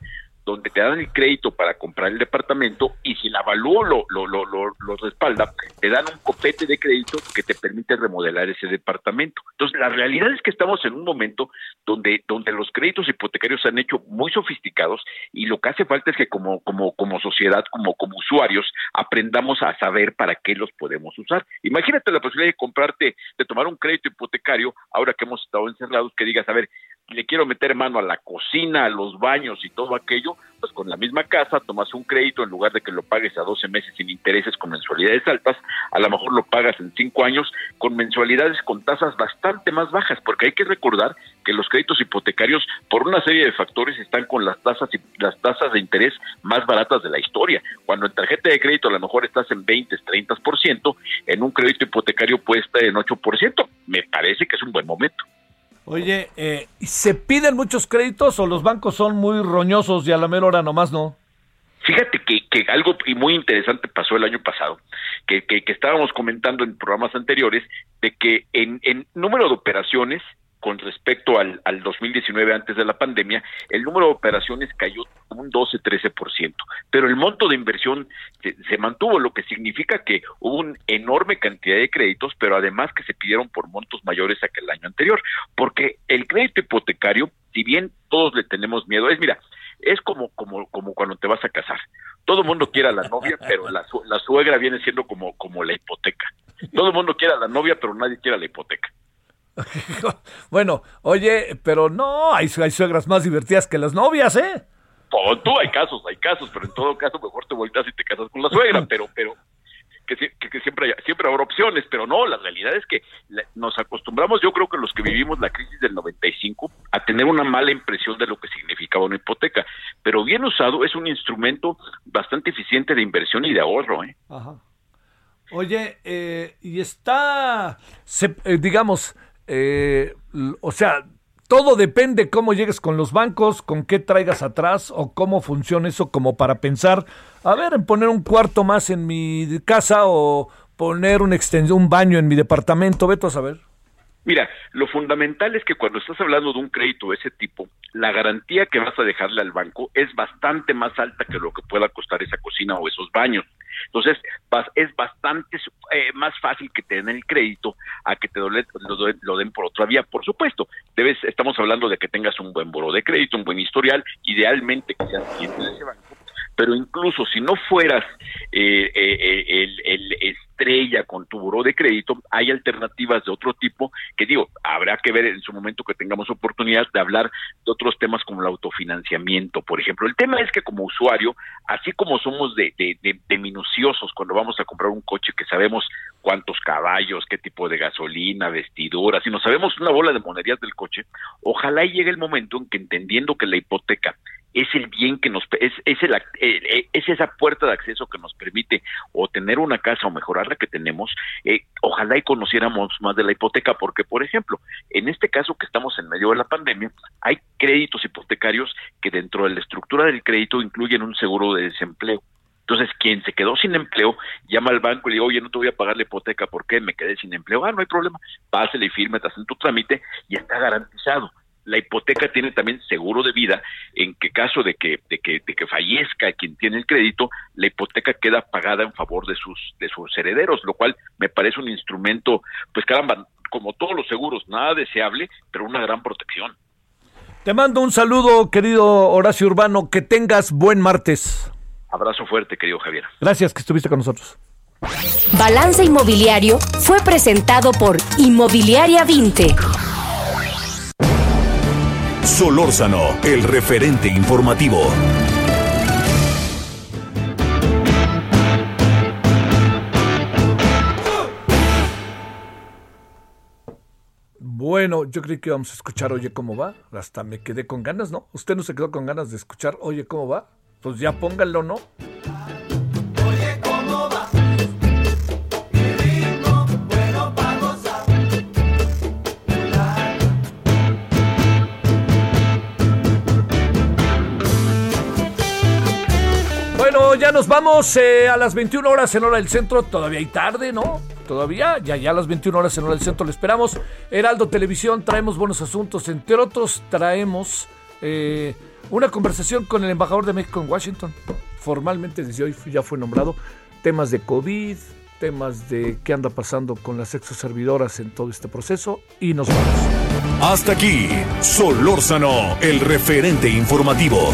donde te dan el crédito para comprar el departamento y si el avalúo lo, lo, lo, lo, respalda, te dan un copete de crédito que te permite remodelar ese departamento. Entonces, la realidad es que estamos en un momento donde, donde los créditos hipotecarios se han hecho muy sofisticados y lo que hace falta es que como, como, como sociedad, como, como usuarios, aprendamos a saber para qué los podemos usar. Imagínate la posibilidad de comprarte, de tomar un crédito hipotecario, ahora que hemos estado encerrados, que digas, a ver, le quiero meter mano a la cocina, a los baños y todo aquello, pues con la misma casa tomas un crédito en lugar de que lo pagues a 12 meses sin intereses con mensualidades altas, a lo mejor lo pagas en 5 años con mensualidades con tasas bastante más bajas, porque hay que recordar que los créditos hipotecarios por una serie de factores están con las tasas y las tasas de interés más baratas de la historia. Cuando en tarjeta de crédito a lo mejor estás en 20, 30%, en un crédito hipotecario puede estar en 8%. Me parece que es un buen momento. Oye, eh, ¿y ¿se piden muchos créditos o los bancos son muy roñosos y a la mera hora nomás no? Fíjate que, que algo muy interesante pasó el año pasado, que, que, que estábamos comentando en programas anteriores, de que en, en número de operaciones con respecto al, al 2019 antes de la pandemia, el número de operaciones cayó un 12-13%, pero el monto de inversión se, mantuvo, lo que significa que hubo una enorme cantidad de créditos, pero además que se pidieron por montos mayores a que el año anterior, porque el crédito hipotecario, si bien todos le tenemos miedo, es mira, es como, como, como cuando te vas a casar. Todo el mundo quiere a la novia, pero la, la suegra viene siendo como, como la hipoteca. Todo el mundo quiere a la novia, pero nadie quiere a la hipoteca. [LAUGHS] Bueno, oye, pero no, hay, hay suegras más divertidas que las novias, ¿eh? Tú, hay casos, hay casos, pero en todo caso mejor te volteas y te casas con la suegra, [LAUGHS] pero, pero que, que- que siempre, haya- siempre habrá opciones, pero no, la realidad es que la- nos acostumbramos, yo creo que los que vivimos la crisis del 95, a tener una mala impresión de lo que significaba una hipoteca, pero bien usado es un instrumento bastante eficiente de inversión y de ahorro, ¿eh? Ajá. Oye, eh, y está, se- eh, digamos, eh, o sea, todo depende cómo llegues con los bancos, con qué traigas atrás o cómo funciona eso como para pensar, a ver, en poner un cuarto más en mi casa o poner un extensión, un baño en mi departamento, vete a saber. Mira, lo fundamental es que cuando estás hablando de un crédito de ese tipo, la garantía que vas a dejarle al banco es bastante más alta que lo que pueda costar esa cocina o esos baños. Entonces, es bastante eh, más fácil que te den el crédito a que te lo, lo den por otra vía. Por supuesto, debes, estamos hablando de que tengas un buen buro de crédito, un buen historial, idealmente que seas cliente de ese banco pero incluso si no fueras eh, eh, eh, el, el, estrella con tu buró de crédito, hay alternativas de otro tipo que digo, habrá que ver en su momento que tengamos oportunidad de hablar de otros temas como el autofinanciamiento, por ejemplo. El tema es que como usuario, así como somos de, de, de, de minuciosos cuando vamos a comprar un coche que sabemos cuántos caballos, qué tipo de gasolina, vestiduras, y no sabemos una bola de monerías del coche, ojalá llegue el momento en que entendiendo que la hipoteca es el bien que nos es es, el, eh, es esa puerta de acceso que nos permite o tener una casa o mejorar la que tenemos eh, ojalá y conociéramos más de la hipoteca porque por ejemplo en este caso que estamos en medio de la pandemia hay créditos hipotecarios que dentro de la estructura del crédito incluyen un seguro de desempleo entonces, quien se quedó sin empleo, llama al banco y le dice, oye, no te voy a pagar la hipoteca, ¿por qué? Me quedé sin empleo. Ah, no hay problema, pásale y firme, te hacen tu trámite y está garantizado la hipoteca tiene también seguro de vida en que caso de que de que de que fallezca quien tiene el crédito la hipoteca queda pagada en favor de sus de sus herederos lo cual me parece un instrumento pues caramba como todos los seguros nada deseable pero una gran protección. Te mando un saludo querido Horacio Urbano que tengas buen martes. Abrazo fuerte querido Javier. Gracias que estuviste con nosotros. Balance Inmobiliario fue presentado por Inmobiliaria 20. Solórzano, el referente informativo. Bueno, yo creí que íbamos a escuchar Oye cómo va. Hasta me quedé con ganas, ¿no? ¿Usted no se quedó con ganas de escuchar Oye cómo va? Pues ya pónganlo, ¿no? Ya nos vamos eh, a las 21 horas en hora del centro. Todavía hay tarde, ¿no? Todavía, ya, ya a las 21 horas en hora del centro le esperamos. Heraldo Televisión, traemos buenos asuntos. Entre otros, traemos eh, una conversación con el embajador de México en Washington. Formalmente desde hoy ya fue nombrado. Temas de COVID, temas de qué anda pasando con las exoservidoras en todo este proceso. Y nos vamos. Hasta aquí, Solórzano, el referente informativo.